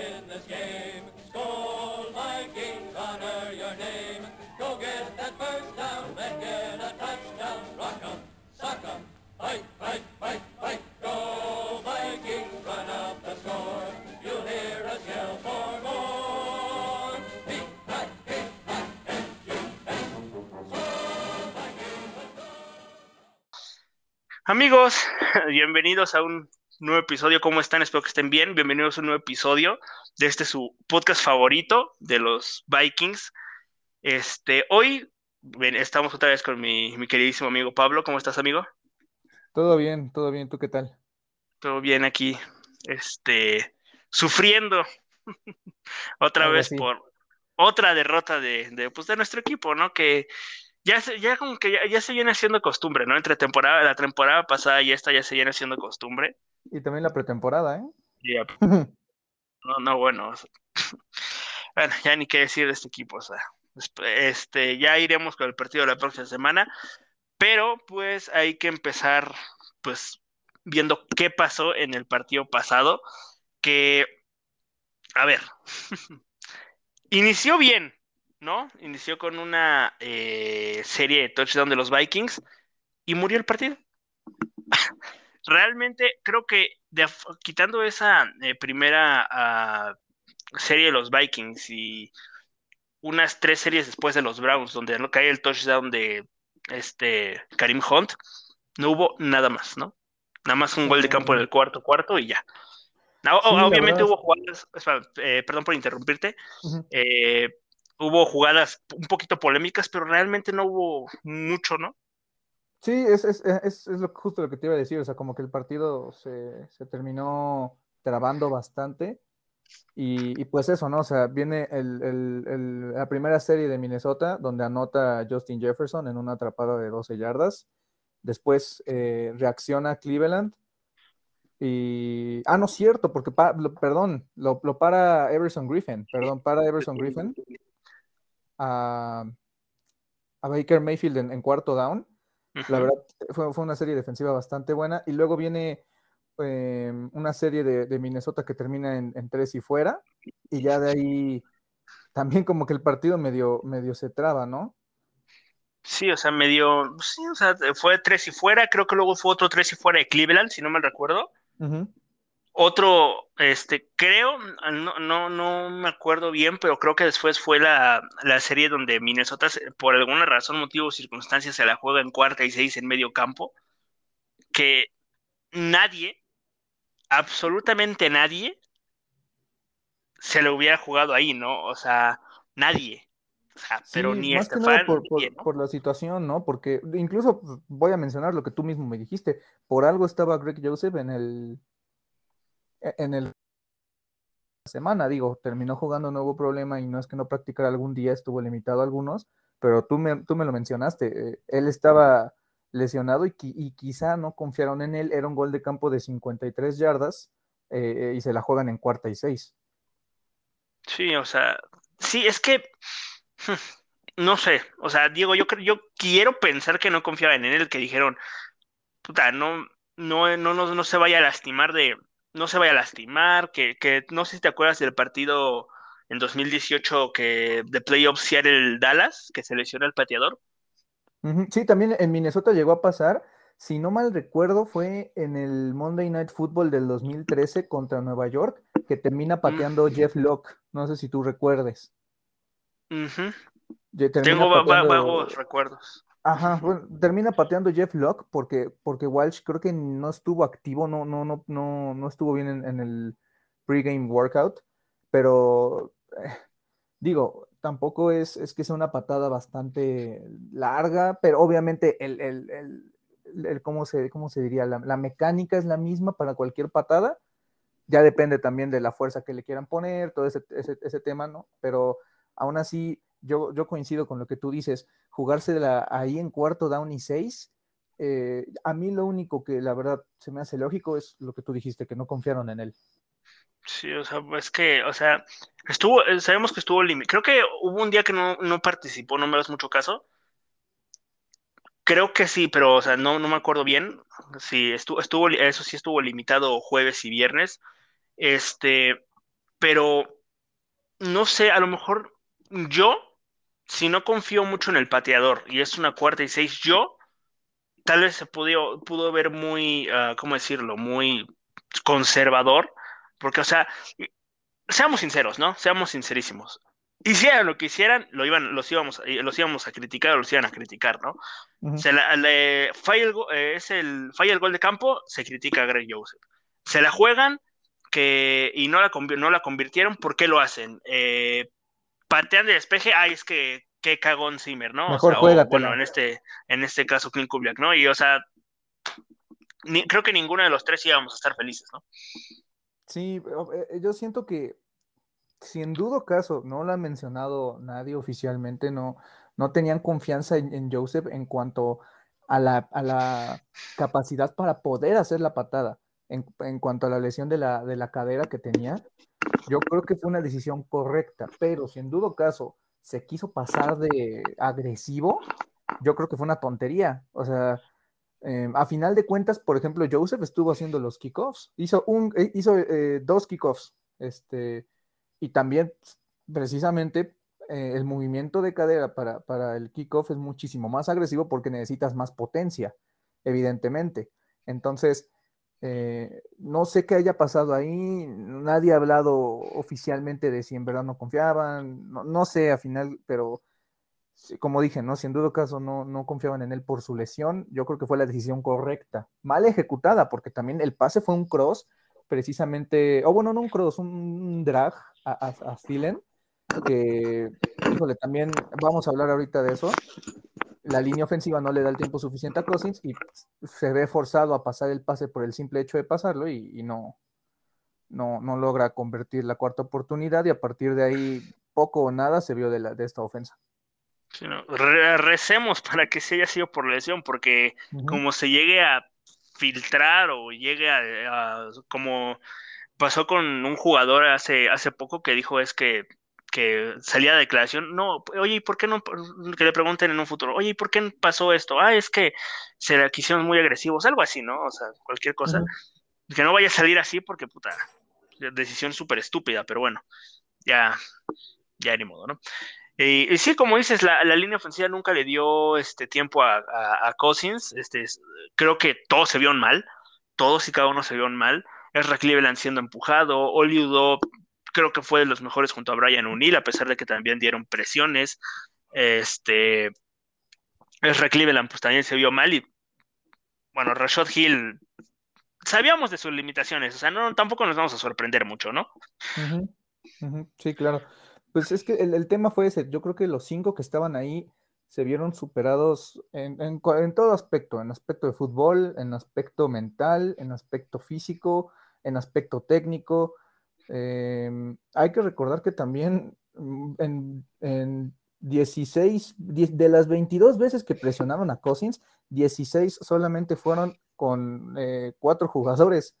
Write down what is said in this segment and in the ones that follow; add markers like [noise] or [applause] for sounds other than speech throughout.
win this game. Skol Vikings, honor your name. Go get that first down, make it a touchdown. Rock 'em, sock 'em, fight, fight, fight, fight. Go Vikings, run up the score. You'll hear us yell for more. Amigos, [laughs] bienvenidos a un nuevo episodio. ¿Cómo están? Espero que estén bien. Bienvenidos a un nuevo episodio de este su podcast favorito de los Vikings. Este, hoy ven, estamos otra vez con mi, mi queridísimo amigo Pablo. ¿Cómo estás, amigo? Todo bien, todo bien. ¿Tú qué tal? Todo bien aquí, este, sufriendo [laughs] otra vez por otra derrota de, de, pues, de nuestro equipo, ¿no? Que ya, se- ya como que ya, ya se viene haciendo costumbre, ¿no? Entre temporada, la temporada pasada y esta ya se viene haciendo costumbre. Y también la pretemporada, ¿eh? [laughs] No, no, bueno, o sea, [laughs] bueno, ya ni qué decir de este equipo, o sea, este, ya iremos con el partido de la próxima semana, pero pues hay que empezar, pues, viendo qué pasó en el partido pasado, que, a ver, [laughs] inició bien, ¿no? Inició con una eh, serie de touchdown de los Vikings y murió el partido. [laughs] Realmente creo que de- quitando esa eh, primera ah, serie de los Vikings y unas tres series después de los Browns, donde no cae el touchdown de este Karim Hunt, no hubo nada más, ¿no? Nada más un gol de campo en el cuarto cuarto y ya. No, Sí, la obviamente hubo jugadas, eh, perdón por interrumpirte, eh, hubo jugadas un poquito polémicas, pero realmente no hubo mucho, ¿no? Sí, es, es, es, justo lo que te iba a decir. O sea, como que el partido se, se terminó trabando bastante. Y, pues eso, ¿no? O sea, viene el, el- el- la primera serie de Minnesota, donde anota Justin Jefferson en una atrapada de 12 yardas. Después eh, reacciona Cleveland. Y. Ah, no cierto, porque pa- perdón, lo, lo para Everson Griffin. Perdón, para Everson Griffin. A, a Baker Mayfield en, en cuarto down. La verdad, fue, fue una serie defensiva bastante buena. Y luego viene eh, una serie de, de Minnesota que termina en, en tres y fuera. Y ya de ahí también como que el partido medio, medio se traba, ¿no? Sí, o sea, medio, sí, o sea, fue tres y fuera, creo que luego fue otro tres y fuera de Cleveland, si no mal recuerdo. Otro, este, creo, no, no, no me acuerdo bien, pero creo que después fue la, la serie donde Minnesota, por alguna razón, motivo o circunstancia, se la juega en cuarta y seis en medio campo, que nadie, absolutamente nadie, se lo hubiera jugado ahí, ¿no? O sea, nadie. O sea, pero Sí, ni más que nada Estefan, por, por- nadie, ¿no? por la situación, ¿no? Porque incluso pues, voy a mencionar lo que tú mismo me dijiste. Por algo estaba Greg Joseph en el en el semana, digo, terminó jugando, no hubo problema y no es que no practicara algún día, estuvo limitado a algunos, pero tú me, tú me lo mencionaste, eh, él estaba lesionado y, y quizá no confiaron en él, era un gol de campo de 53 yardas eh, y se la juegan en cuarta y seis. Sí, o sea, sí, es que no sé, o sea, Diego, yo yo quiero pensar que no confiaban en él, que dijeron, puta, no, no, no, no, no se vaya a lastimar de, no se vaya a lastimar, que, que no sé si te acuerdas del partido en 2018 que de playoffs Seattle Dallas, que se lesionó el pateador. Sí, también en Minnesota llegó a pasar, si no mal recuerdo, fue en el Monday Night Football del 2013 contra Nueva York, que termina pateando Jeff Locke, no sé si tú recuerdes. Termina Tengo vagos recuerdos. Ajá, bueno, termina pateando Jeff Locke porque, porque Walsh creo que no estuvo activo, no, no, no, no, no estuvo bien en, el pregame workout, pero eh, digo, tampoco es, es que sea una patada bastante larga, pero obviamente el, el- el- el- ¿cómo se, cómo se diría? La, la mecánica es la misma para cualquier patada, ya depende también de la fuerza que le quieran poner, todo ese, ese, ese tema, ¿no? Pero aún así, yo, yo coincido con lo que tú dices, jugársela ahí en cuarto down y seis, eh, a mí lo único que la verdad se me hace lógico es lo que tú dijiste, que no confiaron en él. Sí, o sea, es que, o sea, estuvo, eh, sabemos que estuvo límite. Creo que hubo un día que no, no participó, no me das mucho caso. Creo que sí, pero, o sea, no, no me acuerdo bien. Sí, estuvo, estuvo, eso sí estuvo limitado jueves y viernes. Este, pero no sé, a lo mejor yo, si no confío mucho en el pateador y es una cuarta y seis, yo tal vez se pudo, pudo ver muy, uh, ¿cómo decirlo? Muy conservador, porque, o sea, seamos sinceros, ¿no? Seamos sincerísimos. Hicieran lo que hicieran, lo iban, los, íbamos, eh, los íbamos a criticar o los iban a criticar, ¿no? se la, le, falla, el, eh, es el, falla el gol de campo, se critica a Greg Joseph. Se la juegan que, y no la, no la convirtieron, ¿por qué lo hacen? Eh, patean de despeje, ay, es que qué cagón Zimmer, ¿no? Mejor o sea, bueno, en este, en este caso, Clint Kubiak, ¿no? Y, o sea, creo que ninguno de los tres íbamos a estar felices, ¿no? Sí, eh, yo siento que, si en dudo caso, no lo ha mencionado nadie oficialmente, no, no tenían confianza en, Joseph en cuanto a la, a la, capacidad para poder hacer la patada, en, cuanto a la lesión de la, de la cadera que tenía. Yo creo que fue una decisión correcta, pero si en dudo caso se quiso pasar de agresivo, yo creo que fue una tontería. O sea, eh, a final de cuentas, por ejemplo, Joseph estuvo haciendo los kickoffs, hizo, un, eh, hizo eh, dos kickoffs, este, y también precisamente el movimiento de cadera para, para el kickoff es muchísimo más agresivo porque necesitas más potencia, evidentemente. Entonces, no sé qué haya pasado ahí, nadie ha hablado oficialmente de si en verdad no confiaban, no, sé a final, pero como dije, ¿no? Si en dudo caso no, no confiaban en él por su lesión, yo creo que fue la decisión correcta. Mal ejecutada, porque también el pase fue un cross, precisamente, o bueno, no un cross, un drag a, a, que, híjole, también vamos a hablar ahorita de eso. La línea ofensiva no le da el tiempo suficiente a Cousins y se ve forzado a pasar el pase por el simple hecho de pasarlo y, no, no, no logra convertir la cuarta oportunidad y a partir de ahí poco o nada se vio de, la, de esta ofensa. Recemos para que se haya sido por lesión, porque como se llegue a filtrar o llegue a, como pasó con un jugador hace, hace poco que dijo es que, que salía de declaración, no, oye, ¿y por qué no? Que le pregunten en un futuro, oye, ¿y por qué pasó esto? Ah, es que se la quisieron muy agresivos, algo así, ¿no? O sea, cualquier cosa. Que no vaya a salir así porque, puta, decisión súper estúpida, pero bueno, ya, ya ni modo, ¿no? y sí, como dices, la, línea ofensiva nunca le dio este tiempo a, a, Cousins. Este, creo que todos se vieron mal. Todos y cada uno se vieron mal. Es Cleveland siendo empujado. Oliudo creo que fue de los mejores junto a Brian O'Neill, a pesar de que también dieron presiones. Este. Es Cleveland pues también se vio mal. Y bueno, Rashad Hill. Sabíamos de sus limitaciones. O sea, no, tampoco nos vamos a sorprender mucho, ¿no? Sí, claro. Pues es que el, tema fue ese. Yo creo que los cinco que estaban ahí se vieron superados en, en, todo aspecto, en aspecto de fútbol, en aspecto mental, en aspecto físico, en aspecto técnico. Em, hay que recordar que también mm, en, en 16, de las 22 veces que presionaron a Cousins, 16 solamente fueron con eh, cuatro jugadores,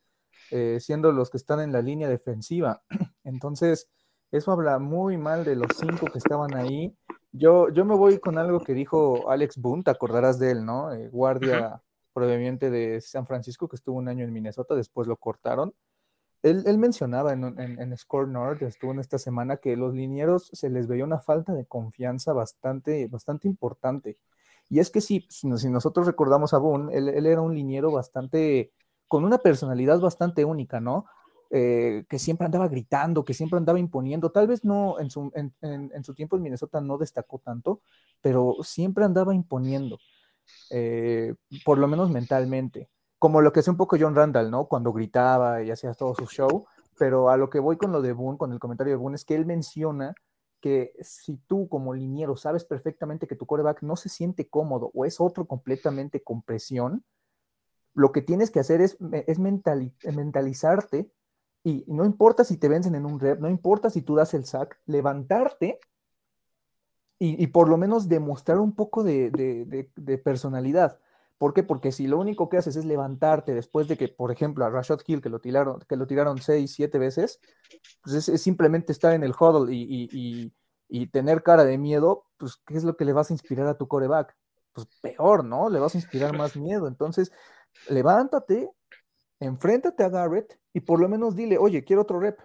eh, siendo los que están en la línea defensiva. [clears throat] Entonces, eso habla muy mal de los cinco que estaban ahí. Yo, yo me voy con algo que dijo Alex Boone, te acordarás de él, ¿no? Eh, guardia proveniente de San Francisco, que estuvo un año en Minnesota, después lo cortaron. Él, mencionaba en, Score North, estuvo en esta semana, que los linieros se les veía una falta de confianza bastante, bastante importante. Y es que si, si nosotros recordamos a Boone, él, era un liniero bastante, con una personalidad bastante única, ¿no? Eh, que siempre andaba gritando, que siempre andaba imponiendo. Tal vez no en su, en, su tiempo en Minnesota no destacó tanto, pero siempre andaba imponiendo, eh, por lo menos mentalmente. Como lo que hace un poco John Randall, ¿no? Cuando gritaba y hacía todo su show. Pero a lo que voy con lo de Boone, con el comentario de Boone, es que él menciona que si tú como liniero sabes perfectamente que tu coreback no se siente cómodo o es otro completamente con presión, lo que tienes que hacer es, es mentalizarte y no importa si te vencen en un rep, no importa si tú das el sack, levantarte y, por lo menos demostrar un poco de, personalidad. ¿Por qué? Porque si lo único que haces es levantarte después de que, por ejemplo, a Rashad Hill, que lo tiraron, que lo tiraron seis, siete veces, pues es, simplemente estar en el huddle y, y, tener cara de miedo, pues, ¿qué es lo que le vas a inspirar a tu coreback? Pues peor, ¿no? Le vas a inspirar más [laughs] miedo. Entonces, levántate, enfréntate a Garrett y por lo menos dile, oye, quiero otro rep.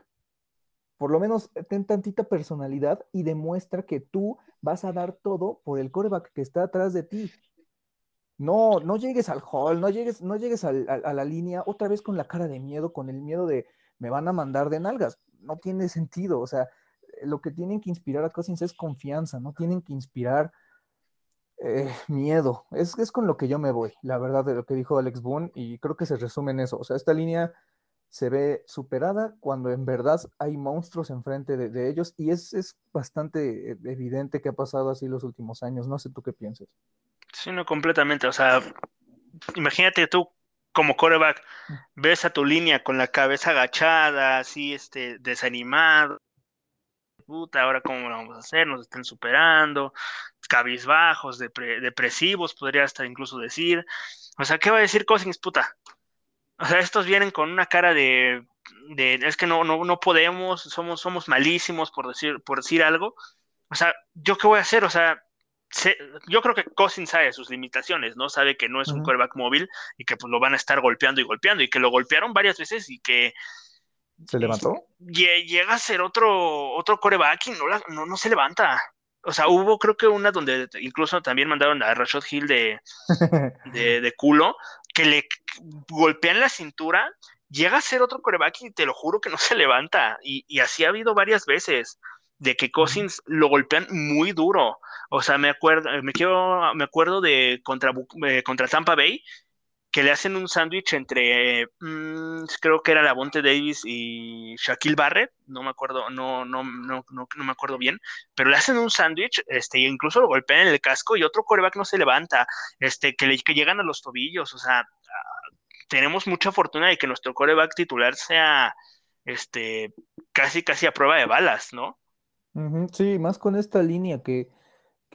por lo menos ten tantita personalidad y demuestra que tú vas a dar todo por el coreback que está atrás de ti. No, no llegues al hall, no llegues, no llegues a la línea otra vez con la cara de miedo, con el miedo de me van a mandar de nalgas. No tiene sentido. O sea, lo que tienen que inspirar a Cousins es confianza, no tienen que inspirar eh, miedo. Es, es con lo que yo me voy, la verdad, de lo que dijo Alex Boone, y creo que se resume en eso. O sea, esta línea se ve superada cuando en verdad hay monstruos enfrente de, ellos y es, es, bastante evidente que ha pasado así los últimos años. No sé tú qué piensas. Sí, no, completamente. O sea, imagínate tú como coreback, ves a tu línea con la cabeza agachada, así, este, desanimado. Puta, ahora cómo lo vamos a hacer, nos están superando, cabizbajos, depresivos, podría hasta incluso decir. O sea, ¿qué va a decir Cousins, puta? O sea, estos vienen con una cara de, de es que no, no, no podemos, somos, somos malísimos por decir, por decir algo. O sea, ¿yo qué voy a hacer? O sea, yo creo que Cousins sabe sus limitaciones, ¿no? Sabe que no es un quarterback móvil y que pues lo van a estar golpeando y golpeando y que lo golpearon varias veces y que ¿Se levantó? Llega a ser otro, otro coreback y no, no, no se levanta. O sea, hubo creo que una donde incluso también mandaron a Rashad Hill de, [laughs] de, culo, que le golpean la cintura, llega a ser otro coreback y te lo juro que no se levanta. Y, y así ha habido varias veces de que Cousins lo golpean muy duro. O sea, me acuerdo, me quiero, me acuerdo de contra, eh, contra Tampa Bay, que le hacen un sándwich entre, mm, creo que era Lavonte Davis y Shaquille Barrett, no me acuerdo, no, no, no, no, me acuerdo bien, pero le hacen un sándwich, este, e incluso lo golpean en el casco y otro coreback no se levanta, este, que, le, que llegan a los tobillos, o sea, tenemos mucha fortuna de que nuestro coreback titular sea, este, casi, casi a prueba de balas, ¿no? Sí, más con esta línea que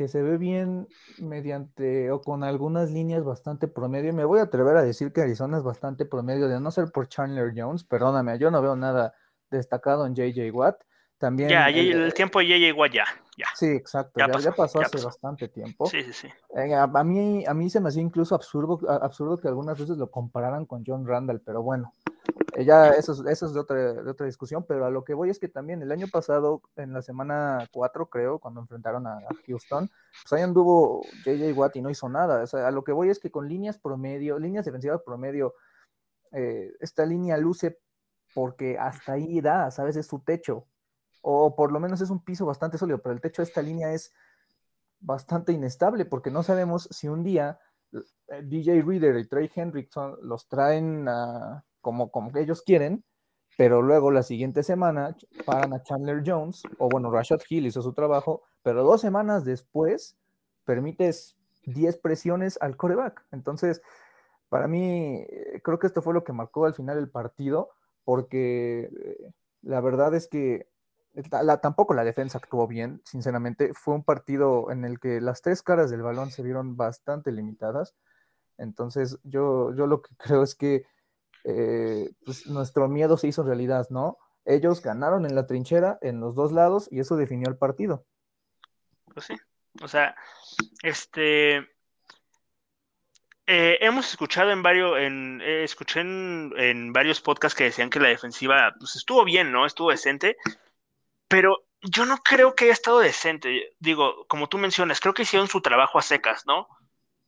que se ve bien mediante o con algunas líneas bastante promedio. Me voy a atrever a decir que Arizona es bastante promedio, de no ser por Chandler Jones, perdóname, yo no veo nada destacado en JJ Watt. También ya, el, tiempo de JJ Watt ya, ya. Sí, exacto, ya, pasó, hace bastante tiempo. Sí, sí, sí. Eh, a, mí, a mí se me hacía incluso absurdo, absurdo que algunas veces lo compararan con John Randall, pero bueno, eh, ya eso, eso es de otra, otra discusión, pero a lo que voy es que también el año pasado, en la semana 4, creo, cuando enfrentaron a, Houston, pues ahí anduvo JJ Watt y no hizo nada. A lo que voy es que con líneas promedio, líneas defensivas promedio, eh, esta línea luce porque hasta ahí da, ¿sabes? Es su techo. O por lo menos es un piso bastante sólido, pero el techo de esta línea es bastante inestable porque no sabemos si un día eh, DJ Reader y Trey Hendrickson los traen a como, como ellos quieren, pero luego la siguiente semana paran a Chandler Jones, o bueno, Rashad Hill hizo su trabajo, pero dos semanas después permites 10 presiones al coreback. Entonces, para mí, eh, creo que esto fue lo que marcó al final el partido, porque eh, la verdad es que tampoco la defensa actuó bien, sinceramente. Fue un partido en el que las tres caras del balón se vieron bastante limitadas. Entonces, yo, yo lo que [laughs] creo es que eh, pues nuestro miedo se hizo realidad, ¿no? Ellos ganaron en la trinchera en los dos lados y eso definió el partido. Pues sí, o sea, este, eh, hemos escuchado en varios, en, eh, escuché en, varios podcasts que decían que la defensiva pues, estuvo bien, ¿no? Estuvo decente, pero yo no creo que haya estado decente. Digo, como tú mencionas, creo que hicieron su trabajo a secas, ¿no?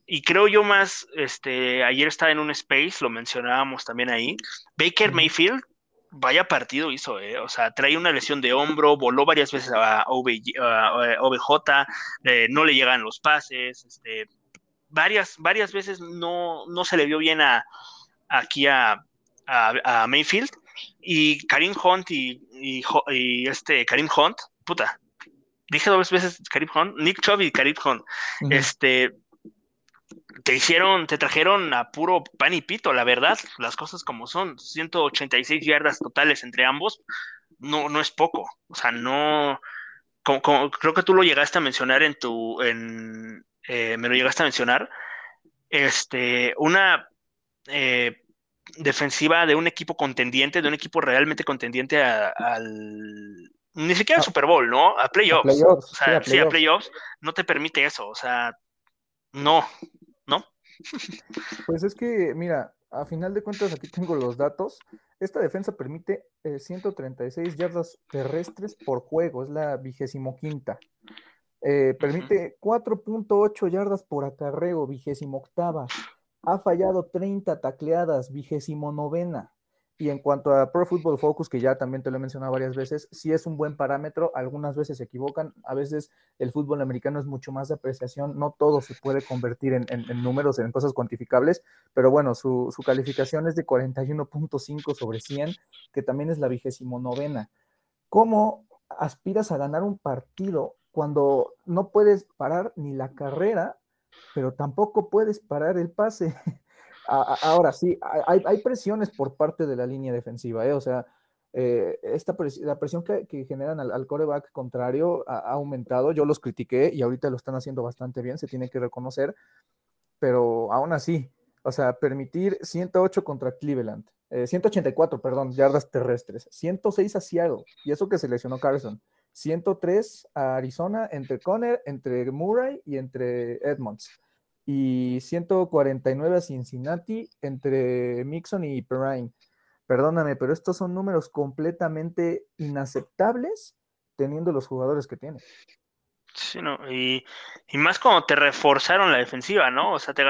Y creo yo más, este, ayer estaba en un space, lo mencionábamos también ahí, Baker Mayfield, vaya partido hizo, eh, o sea, trae una lesión de hombro, voló varias veces a, OBJ, eh, no le llegan los pases, este, varias, varias veces no, no se le vio bien a, aquí a, a, Mayfield, y Karim Hunt y, y, este Karim Hunt, puta, dije dos veces Karim Hunt, Nick Chubb y Karim Hunt, este, te hicieron, te trajeron a puro pan y pito, la verdad, las cosas como son, 186 yardas totales entre ambos, no, no es poco, o sea, no, como, creo que tú lo llegaste a mencionar en tu, en, eh, me lo llegaste a mencionar, este, una eh, defensiva de un equipo contendiente, de un equipo realmente contendiente al, ni siquiera al Super Bowl, ¿no? A playoffs. o sea, sí, a playoffs no te permite eso, o sea, ¿no? Pues es que, mira, a final de cuentas aquí tengo los datos. esta defensa permite 136 yardas terrestres por juego, es la vigésimo quinta. permite 4.8 yardas por acarreo, vigésimo octava. Ha fallado 30 tacleadas, vigésimo novena. Y en cuanto a Pro Football Focus, que ya también te lo he mencionado varias veces, sí es un buen parámetro, algunas veces se equivocan, a veces el fútbol americano es mucho más de apreciación, no todo se puede convertir en, números, en cosas cuantificables, pero bueno, su, calificación es de 41.5 sobre 100, que también es la vigésimo novena. ¿Cómo aspiras a ganar un partido cuando no puedes parar ni la carrera, pero tampoco puedes parar el pase? [laughs] ahora sí, hay, presiones por parte de la línea defensiva, ¿eh? o sea, eh, esta la presión que, generan al, coreback contrario ha, aumentado. Yo los critiqué y ahorita lo están haciendo bastante bien, se tiene que reconocer, pero aún así, o sea, permitir 108 contra Cleveland, 184, eh, perdón, yardas terrestres, 106 a Seattle, y eso que seleccionó Carson, 103 a Arizona entre Conner, entre Murray y entre Edmonds y 149 a Cincinnati entre Mixon y Perrine. Perdóname, pero estos son números completamente inaceptables teniendo los jugadores que tiene. Sí, no, y, más como te reforzaron la defensiva, ¿no? O sea, te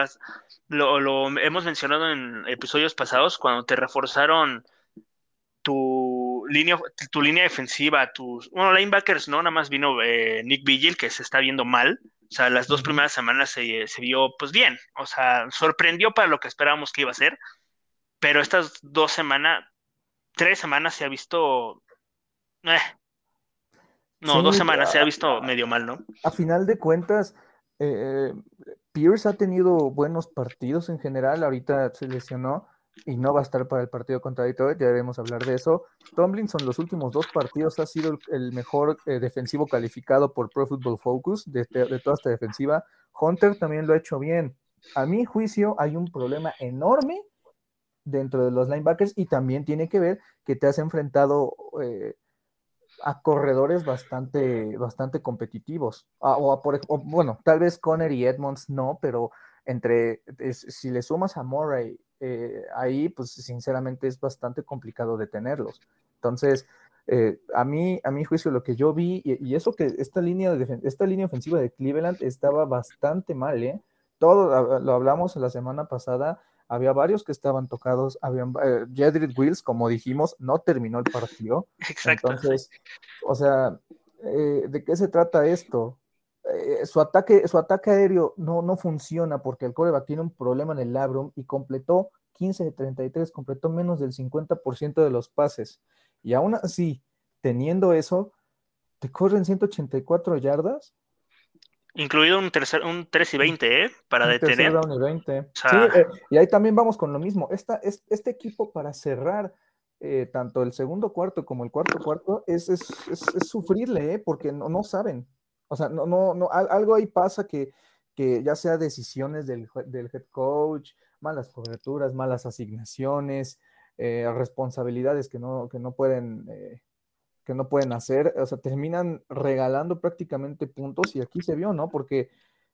lo, lo hemos mencionado en episodios pasados, cuando te reforzaron tu línea, tu línea defensiva, tus, bueno, linebackers, ¿no? Nada más vino eh, Nick Vigil, que se está viendo mal, o sea, las dos primeras semanas se, vio pues bien, o sea, sorprendió para lo que esperábamos que iba a ser, pero estas dos semanas, tres semanas se ha visto... Eh, no, dos semanas se ha visto medio mal, ¿no? A final de cuentas, eh, Pierce ha tenido buenos partidos en general, ahorita se lesionó, y no va a estar para el partido contra Detroit, ya debemos hablar de eso. Tomlinson los últimos dos partidos ha sido el, mejor eh, defensivo calificado por Pro Football Focus de, toda esta defensiva. Hunter también lo ha hecho bien. A mi juicio hay un problema enorme dentro de los linebackers y también tiene que ver que te has enfrentado eh, a corredores bastante, bastante competitivos. o, por, bueno, tal vez Conner y Edmonds no, pero entre, si le sumas a Murray eh, ahí pues sinceramente es bastante complicado detenerlos. Entonces, eh, a, mí, a mi juicio lo que yo vi, y, eso que esta línea, de, esta línea ofensiva de Cleveland estaba bastante mal, ¿eh? Todo lo hablamos la semana pasada, había varios que estaban tocados, habían, eh, Jedrick Wills, como dijimos, no terminó el partido. [laughs] Exacto. Entonces, o sea, ¿de qué se trata esto? Eh, su, ataque, su ataque aéreo no, no funciona porque el coreback tiene un problema en el labrum y completó 15 de 33, completó menos del 50% de los pases. Y aún así, teniendo eso, te corren 184 yardas. Incluido un, tercer, un 3 y 20, ¿eh? Para detener. Y, 20. Sí, eh, y ahí también vamos con lo mismo. Esta, es, este equipo para cerrar eh, tanto el segundo cuarto como el cuarto cuarto es, es, es, sufrirle, ¿eh? porque no, no saben. O sea, no, no, no, algo ahí pasa que, ya sea decisiones del, head coach, malas coberturas, malas asignaciones, eh, responsabilidades que no, que no pueden, eh, que no pueden hacer, o sea, terminan regalando prácticamente puntos y aquí se vio, ¿no? Porque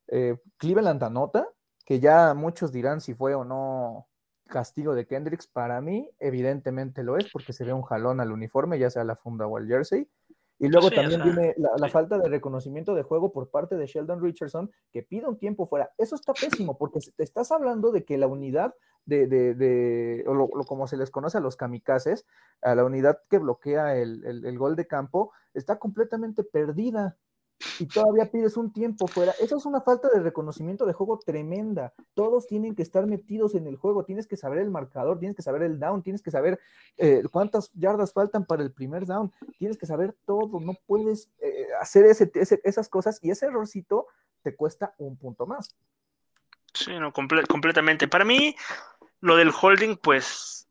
eh, Cleveland anota, que ya muchos dirán si fue o no castigo de Kendricks, para mí evidentemente lo es porque se ve un jalón al uniforme, ya sea la funda o el jersey, y luego también viene la, falta de reconocimiento de juego por parte de Sheldon Richardson, que pide un tiempo fuera. Eso está pésimo, porque te estás hablando de que la unidad de, de, o lo, como se les conoce a los kamikazes, a la unidad que bloquea el, el gol de campo, está completamente perdida y todavía pides un tiempo fuera. Eso es una falta de reconocimiento de juego tremenda. Todos tienen que estar metidos en el juego. Tienes que saber el marcador, tienes que saber el down, tienes que saber eh, cuántas yardas faltan para el primer down. Tienes que saber todo. No puedes eh, hacer esas cosas y ese errorcito te cuesta un punto más. Sí, no, completamente. Para mí, lo del holding, pues,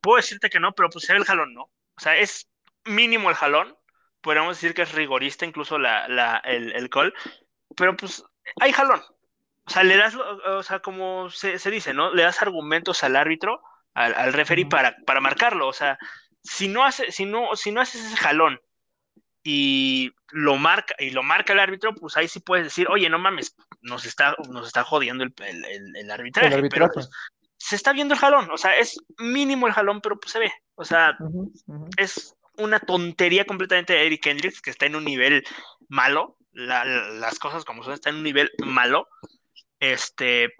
puedo decirte que no, pero pues el jalón, ¿no? O sea, es mínimo el jalón podríamos decir que es rigorista incluso la, la, el, el call, pero pues hay jalón. O sea, le das, o sea, como se, se dice, ¿no? Le das argumentos al árbitro, al, al referee para, para marcarlo. O sea, si no, hace, si, no, si no haces ese jalón y lo marca y lo marca el árbitro, pues ahí sí puedes decir, oye, no mames, nos está, nos está jodiendo el, el, el arbitraje, pero pues, se está viendo el jalón, o sea, es mínimo el jalón, pero pues se ve. O sea, es una tontería completamente de Eric Hendricks, que está en un nivel malo, las cosas como son, está en un nivel malo. Este,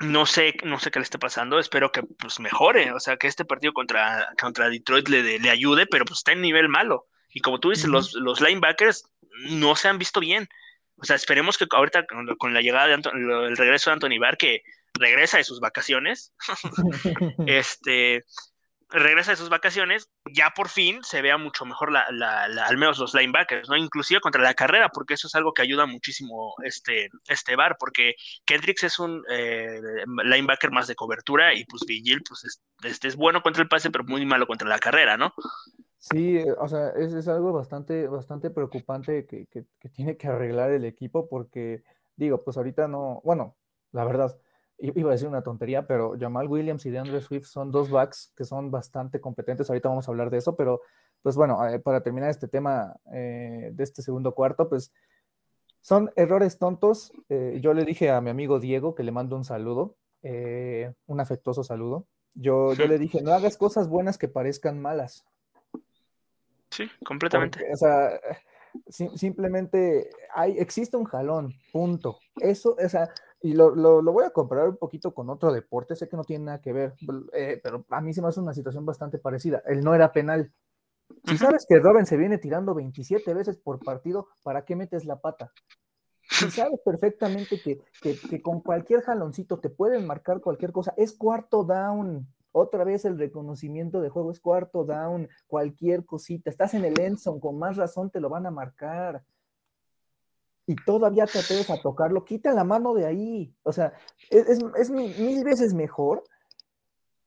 no sé, no sé qué le esté pasando, espero que pues mejore, o sea, que este partido contra, contra Detroit le, le ayude, pero pues está en nivel malo. Y como tú dices, los, los linebackers no se han visto bien. O sea, esperemos que ahorita con, la llegada de el regreso de Anthony Barr, que regresa de sus vacaciones, [laughs] este, regresa de sus vacaciones, ya por fin se vea mucho mejor la, al menos los linebackers, ¿no? Inclusive contra la carrera, porque eso es algo que ayuda muchísimo este, este bar, porque Kendricks es un eh, linebacker más de cobertura y pues Vigil pues es, este es bueno contra el pase, pero muy malo contra la carrera, ¿no? Sí, o sea, es, es algo bastante, bastante preocupante que, que, que tiene que arreglar el equipo porque, digo, pues ahorita no, bueno, la verdad, iba a decir una tontería, pero Jamal Williams y DeAndre Swift son dos backs que son bastante competentes. Ahorita vamos a hablar de eso, pero pues bueno, eh, para terminar este tema eh, de este segundo cuarto, pues son errores tontos. Eh, yo le dije a mi amigo Diego que le mando un saludo, un afectuoso saludo. Yo, yo le dije, no hagas cosas buenas que parezcan malas. Sí, completamente. o sea, simplemente hay, existe un jalón, punto. Eso, o sea, y lo, lo, voy a comparar un poquito con otro deporte, sé que no tiene nada que ver, eh, pero a mí se me hace una situación bastante parecida. El no era penal. Si sabes que Robin se viene tirando 27 veces por partido, ¿para qué metes la pata? Si [laughs] sabes perfectamente que, que, que con cualquier jaloncito te pueden marcar cualquier cosa, es cuarto down. Otra vez el reconocimiento de juego es cuarto down, cualquier cosita. Estás en el Enson, con más razón te lo van a marcar y todavía te atreves a tocarlo, quita la mano de ahí. O sea, es, mil veces mejor,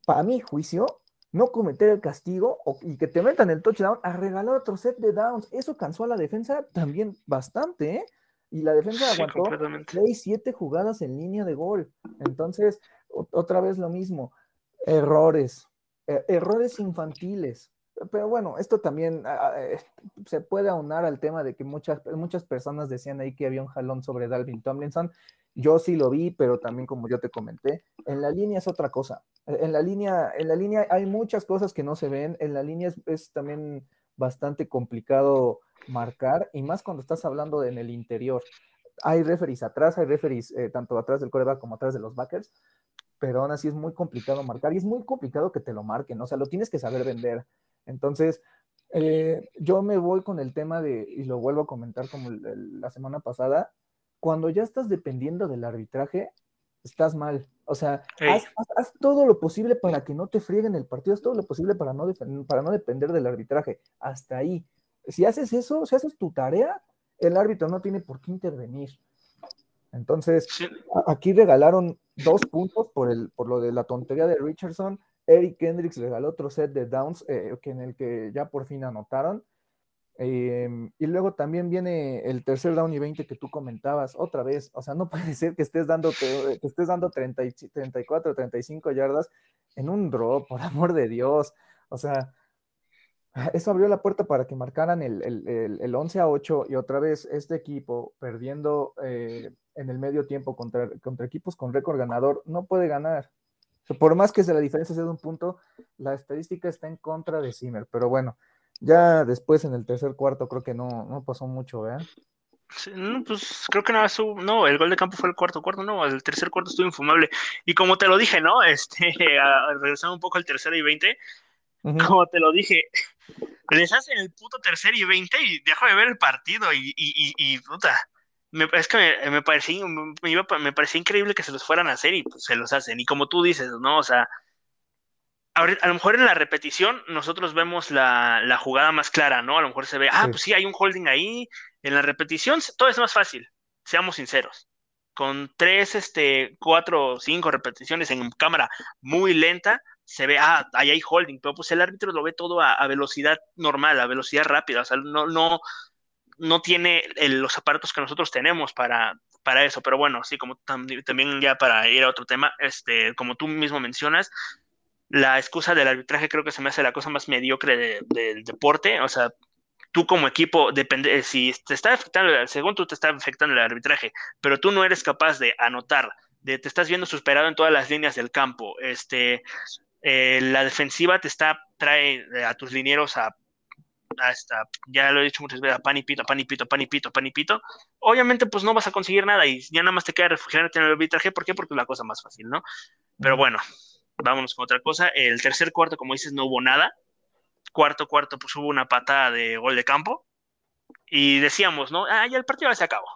para mi juicio, no cometer el castigo y que te metan el touchdown a regalar otro set de downs. Eso cansó a la defensa también bastante, ¿eh? Y la defensa aguantó 6, 7 jugadas en línea de gol. Entonces, otra vez lo mismo. Errores. E, errores infantiles pero bueno, esto también ah, ah, eh, se puede aunar al tema de que muchas, muchas personas decían ahí que había un jalón sobre Dalvin Tomlinson. Yo sí lo vi, pero también como yo te comenté, en la línea es otra cosa. En la línea, en la línea hay muchas cosas que no se ven. En la línea es, también bastante complicado marcar, y más cuando estás hablando de en el interior. Hay referees atrás, hay referees eh, tanto atrás del coreback como atrás de los backers, pero aún así es muy complicado marcar y es muy complicado que te lo marquen, o sea, lo tienes que saber vender. Entonces, eh, yo me voy con el tema de, y lo vuelvo a comentar como la semana pasada, cuando ya estás dependiendo del arbitraje, estás mal. O sea, haz, todo lo posible para que no te frieguen el partido, haz todo lo posible para no, para no depender del arbitraje. Hasta ahí. Si haces eso, si haces tu tarea, el árbitro no tiene por qué intervenir. Entonces, aquí regalaron dos puntos por, el, por lo de la tontería de Richardson Eric Hendricks regaló otro set de downs eh, en el que ya por fin anotaron. Em, y luego también viene el tercer down y 20 que tú comentabas otra vez. O sea, no [laughs] puede ser que estés dando, que estés dando 30, 34, 35 yardas en un drop, por [laughs] amor de Dios. O sea, eso abrió la puerta para que marcaran el, el, el, 11 a 8 y otra vez este equipo perdiendo eh, en el medio tiempo contra, contra equipos con récord ganador no puede ganar por más que la diferencia sea de un punto, la estadística está en contra de Zimmer. Pero bueno, ya después en el tercer cuarto creo que no, no pasó mucho, ¿eh? no, pues creo que nada, no, el gol de campo fue el cuarto cuarto, no, el tercer cuarto estuvo infumable. Y como te lo dije, ¿no? [laughs] Este, regresando un poco al tercero y veinte, como te lo dije, les hacen el puto tercer y veinte y dejo de ver el partido y, y, y puta, me, es que me, me, parecía, me, me, parecía increíble que se los fueran a hacer y pues se los hacen. Y como tú dices, ¿no? O sea, a, lo mejor en la repetición nosotros vemos la, la, jugada más clara, ¿no? A lo mejor se ve, ah, pues sí, hay un holding ahí. En la repetición todo es más fácil, seamos sinceros. Con tres, este, cuatro, cinco repeticiones en cámara muy lenta, se ve, ah, ahí hay holding, pero pues el árbitro lo ve todo a, a velocidad normal, a velocidad rápida, o sea, no, no, no tiene los aparatos que nosotros tenemos para, para eso, pero bueno, sí, como también ya para ir a otro tema, este, como tú mismo mencionas, la excusa del arbitraje creo que se me hace la cosa más mediocre del deporte, o sea, tú como equipo, depende, si te está afectando, según tú te está afectando el arbitraje, pero tú no eres capaz de anotar, te estás viendo superado en todas las líneas del campo, este, eh, la defensiva te está, trae a tus linieros a hasta, ya lo he dicho muchas veces, pan y pito, pan y pito, pan y pito, pan y pito, obviamente pues no vas a conseguir nada y ya nada más te queda refugiarte en el arbitraje, ¿por qué? Porque es la cosa más fácil, ¿no? Pero bueno, vámonos con otra cosa. El tercer cuarto, como dices, no hubo nada. Cuarto, cuarto, pues hubo una patada de gol de campo. Y decíamos, ¿no? Ah, ya el partido ya se acabó.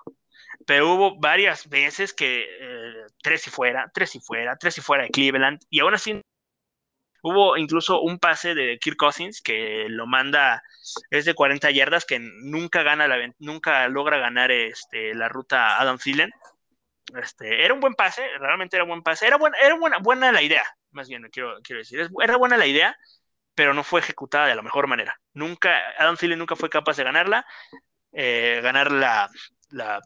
Pero hubo varias veces que eh, tres y fuera, tres y fuera, tres y fuera de Cleveland. Y aún así Hubo incluso un pase de Kirk Cousins que lo manda, es de 40 yardas, que nunca gana la, nunca logra ganar este, la ruta Adam Thielen. Este, era un buen pase, realmente era un buen pase, era buena, era buena, buena la idea, más bien quiero, quiero decir, era buena la idea, pero no fue ejecutada de la mejor manera. Nunca, Adam Thielen nunca fue capaz de ganarla, eh, ganar la, la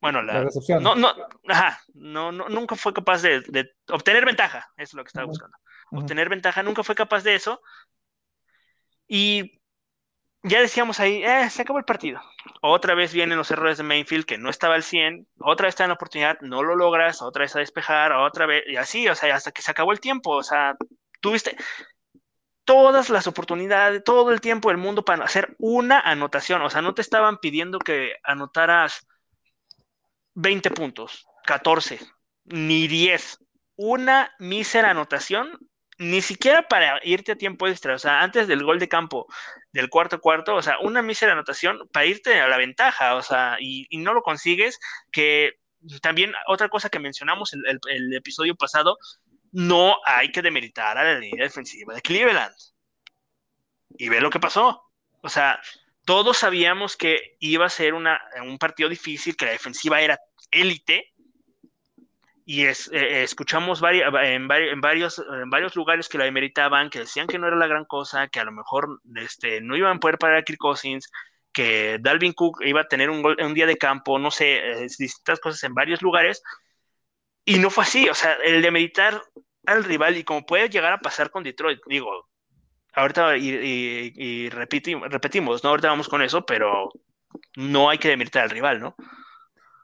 bueno, la, no, no, ajá, no, no, nunca fue capaz de, de, obtener ventaja, eso es lo que estaba buscando obtener ventaja, nunca fue capaz de eso. Y ya decíamos ahí, eh, se acabó el partido. Otra vez vienen los errores de Mainfield, que no estaba al 100, otra vez está en la oportunidad, no lo logras, otra vez a despejar, otra vez, y así, o sea, hasta que se acabó el tiempo, o sea, tuviste todas las oportunidades, todo el tiempo del mundo para hacer una anotación, o sea, no te estaban pidiendo que anotaras 20 puntos, 14, ni 10, una mísera anotación ni siquiera para irte a tiempo extra, o sea, antes del gol de campo del cuarto cuarto, o sea, una mísera anotación para irte a la ventaja, o sea, y, no lo consigues, que también otra cosa que mencionamos en el, episodio pasado, no hay que demeritar a la línea defensiva de Cleveland. Y ve lo que pasó. O sea, todos sabíamos que iba a ser una, un partido difícil, que la defensiva era élite, y es, eh, escuchamos en, varios, en varios lugares que la demeritaban, que decían que no era la gran cosa, que a lo mejor este, no iban a poder parar a Kirk Cousins, que Dalvin Cook iba a tener un, un día de campo, no sé, eh, distintas cosas en varios lugares, y no fue así, o sea, el demeritar al rival, y como puede llegar a pasar con Detroit, digo, ahorita y, y, repetimos, ¿no? Ahorita vamos con eso, pero no hay que demeritar al rival, ¿no?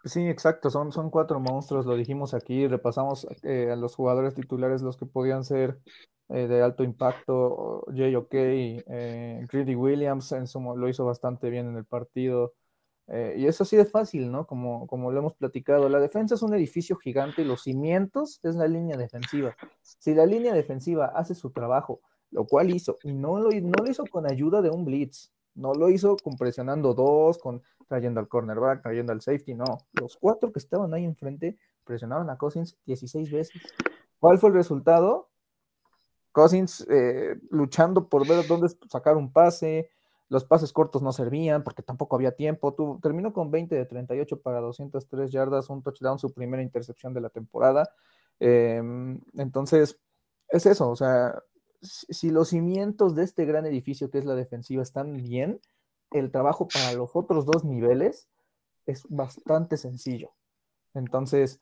Sí, exacto, son, son cuatro monstruos, lo dijimos aquí, repasamos eh, a los jugadores titulares, los que podían ser eh, de alto impacto, J.O.K., eh, Greedy Williams en lo hizo bastante bien en el partido, eh, y es así de fácil, ¿no? Como, como lo hemos platicado, la defensa es un edificio gigante y los cimientos es la línea defensiva. Si la línea defensiva hace su trabajo, lo cual hizo, y no lo, no lo hizo con ayuda de un blitz, no lo hizo con presionando dos, trayendo al cornerback, trayendo al safety, no. Los cuatro que estaban ahí enfrente presionaron a Cousins 16 veces. ¿Cuál fue el resultado? Cousins eh, luchando por ver dónde sacar un pase, los pases cortos no servían porque tampoco había tiempo. terminó con 20 de 38 para 203 yardas, un touchdown, su primera intercepción de la temporada. Em, entonces, es eso, o sea, si los cimientos de este gran edificio que es la defensiva están bien, el trabajo para los otros dos niveles es bastante sencillo. Entonces,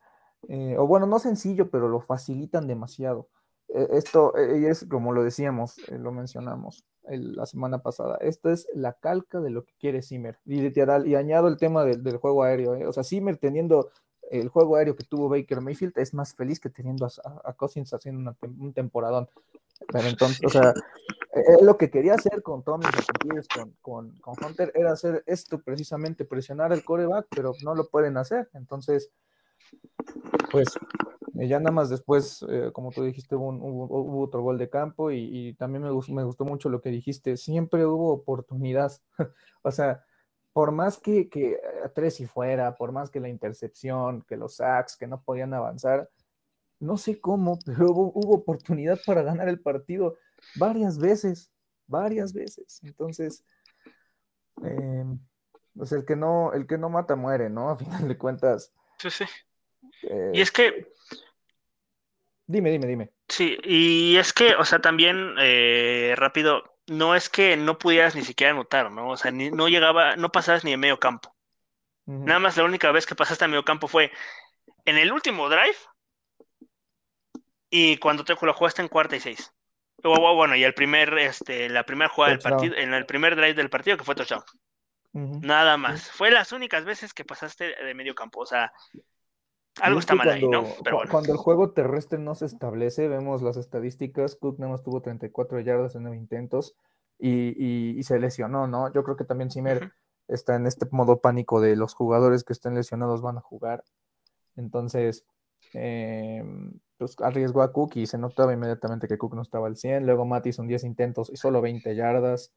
eh, o bueno, no sencillo, pero lo facilitan demasiado. Eh, esto eh, es como lo decíamos, lo mencionamos la semana pasada. Esto es la calca de lo que quiere Zimmer. Y, y añado el tema del, juego aéreo. O sea, Zimmer teniendo el juego aéreo que tuvo Baker Mayfield es más feliz que teniendo a, Cousins haciendo un temporadón. Pero entonces, o sea, eh, lo que quería hacer con Tommy, con, con, con, Hunter, era hacer esto precisamente, presionar el coreback, pero no lo pueden hacer. Entonces, pues eh, ya nada más después, eh, como tú dijiste, hubo, otro gol de campo y, también me gustó, mucho lo que dijiste, siempre hubo oportunidad. [laughs] o sea, por más que, que tres y fuera, por más que la intercepción, que los sacks, que no podían avanzar, no sé cómo, pero hubo, oportunidad para ganar el partido varias veces, varias veces. Entonces, eh, pues el que no, el que no mata muere, ¿no? A final de cuentas. Sí, sí. Eh, y es que. Dime, dime, dime. Sí, y es que, o sea, también eh, rápido, no es que no pudieras ni siquiera anotar, ¿no? O sea, no llegaba, no pasabas ni en medio campo. Nada más la única vez que pasaste a medio campo fue en el último drive y cuando te lo jugaste en cuarta y seis. bueno, y el primer, este, la primera jugada del partido, en el primer drive del partido que fue touchdown. Nada más. Fue las únicas veces que pasaste de medio campo. O sea, Algo está mal ahí, ¿no? Cuando el juego terrestre no se establece, vemos las estadísticas, Cook nada más tuvo 34 yardas en 9 intentos y, se lesionó, ¿no? Yo creo que también Zimmer está en este modo pánico de los jugadores que estén lesionados van a jugar. Entonces, eh, pues arriesgó a Cook y se notaba inmediatamente que Cook no estaba al 100. Luego Matt hizo 10 intentos y solo 20 yardas.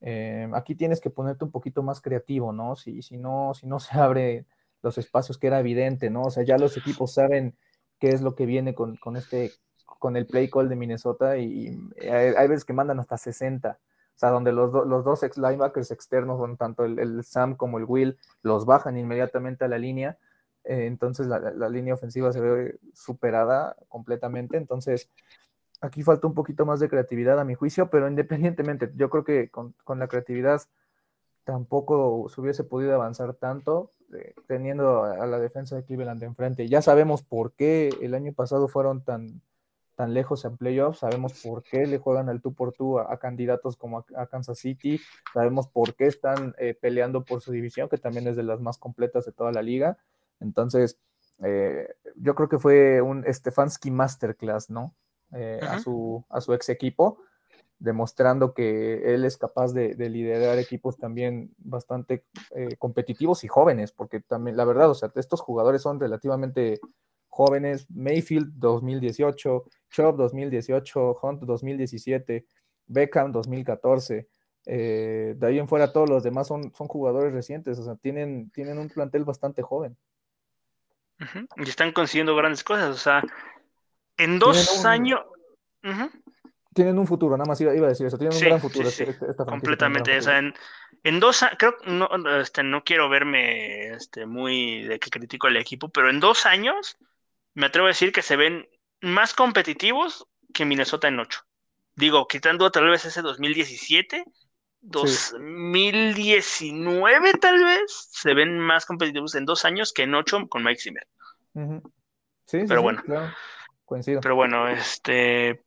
Eh, aquí tienes que ponerte un poquito más creativo, ¿no? Si, si no, si no [laughs] se abre los espacios que era evidente, ¿no? O sea, ya los equipos saben qué es lo que viene con, este, con el play call de Minnesota y, hay, veces que mandan hasta 60. O sea, donde los, los dos ex linebackers externos, tanto el, Sam como el Will, los bajan inmediatamente a la línea eh, entonces la, línea ofensiva se ve superada completamente. Entonces aquí falta un poquito más de creatividad a mi juicio, pero independientemente, yo creo que con, la creatividad tampoco se hubiese podido avanzar tanto eh, teniendo a, la defensa de Cleveland enfrente. Ya sabemos por qué el año pasado fueron tan, tan lejos en playoffs, sabemos por qué le juegan al tú por tú a, candidatos como a, Kansas City, sabemos por qué están eh, peleando por su división, que también es de las más completas de toda la liga. Entonces, eh, yo creo que fue un Stefanski Masterclass, ¿no? Eh, a, su, a su ex equipo, demostrando que él es capaz de, liderar equipos también bastante eh, competitivos y jóvenes, porque también, la verdad, o sea, estos jugadores son relativamente jóvenes. Mayfield 2018, Chubb 2018, Hunt 2017, Beckham 2014. de ahí en fuera todos los demás son, son jugadores recientes, o sea, tienen, tienen un plantel bastante joven. Y están consiguiendo grandes cosas. O sea, en dos años. Tienen un futuro, nada más iba, a decir eso. Tienen un gran futuro. Este, Completamente. O sea, en, en dos años, creo no, este, no quiero verme este, muy de que critico el equipo, pero en dos años me atrevo a decir que se ven más competitivos que Minnesota en ocho. Digo, quitando tal vez ese 2017 2019 tal vez se ven más competitivos en dos años que en ocho con Mike Zimmer. Sí, pero bueno. Coincido. Pero bueno, este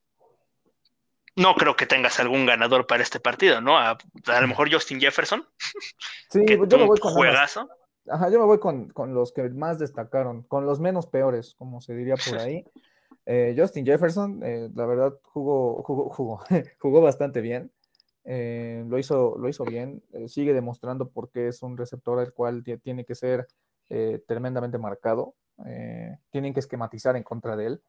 no creo que tengas algún ganador para este partido, ¿no? A, lo mejor Justin Jefferson. [laughs] Sí, pues yo me voy con juegazo. Ajá, yo me voy con, los que más destacaron, con los menos peores, como se diría por ahí. [laughs] Eh, Justin Jefferson, eh, la verdad, jugó, jugó, jugó, [laughs] jugó bastante bien. Eh, lo, hizo, lo hizo bien, eh, sigue demostrando por qué es un receptor al cual tiene que ser tremendamente marcado, tienen que esquematizar en contra de él.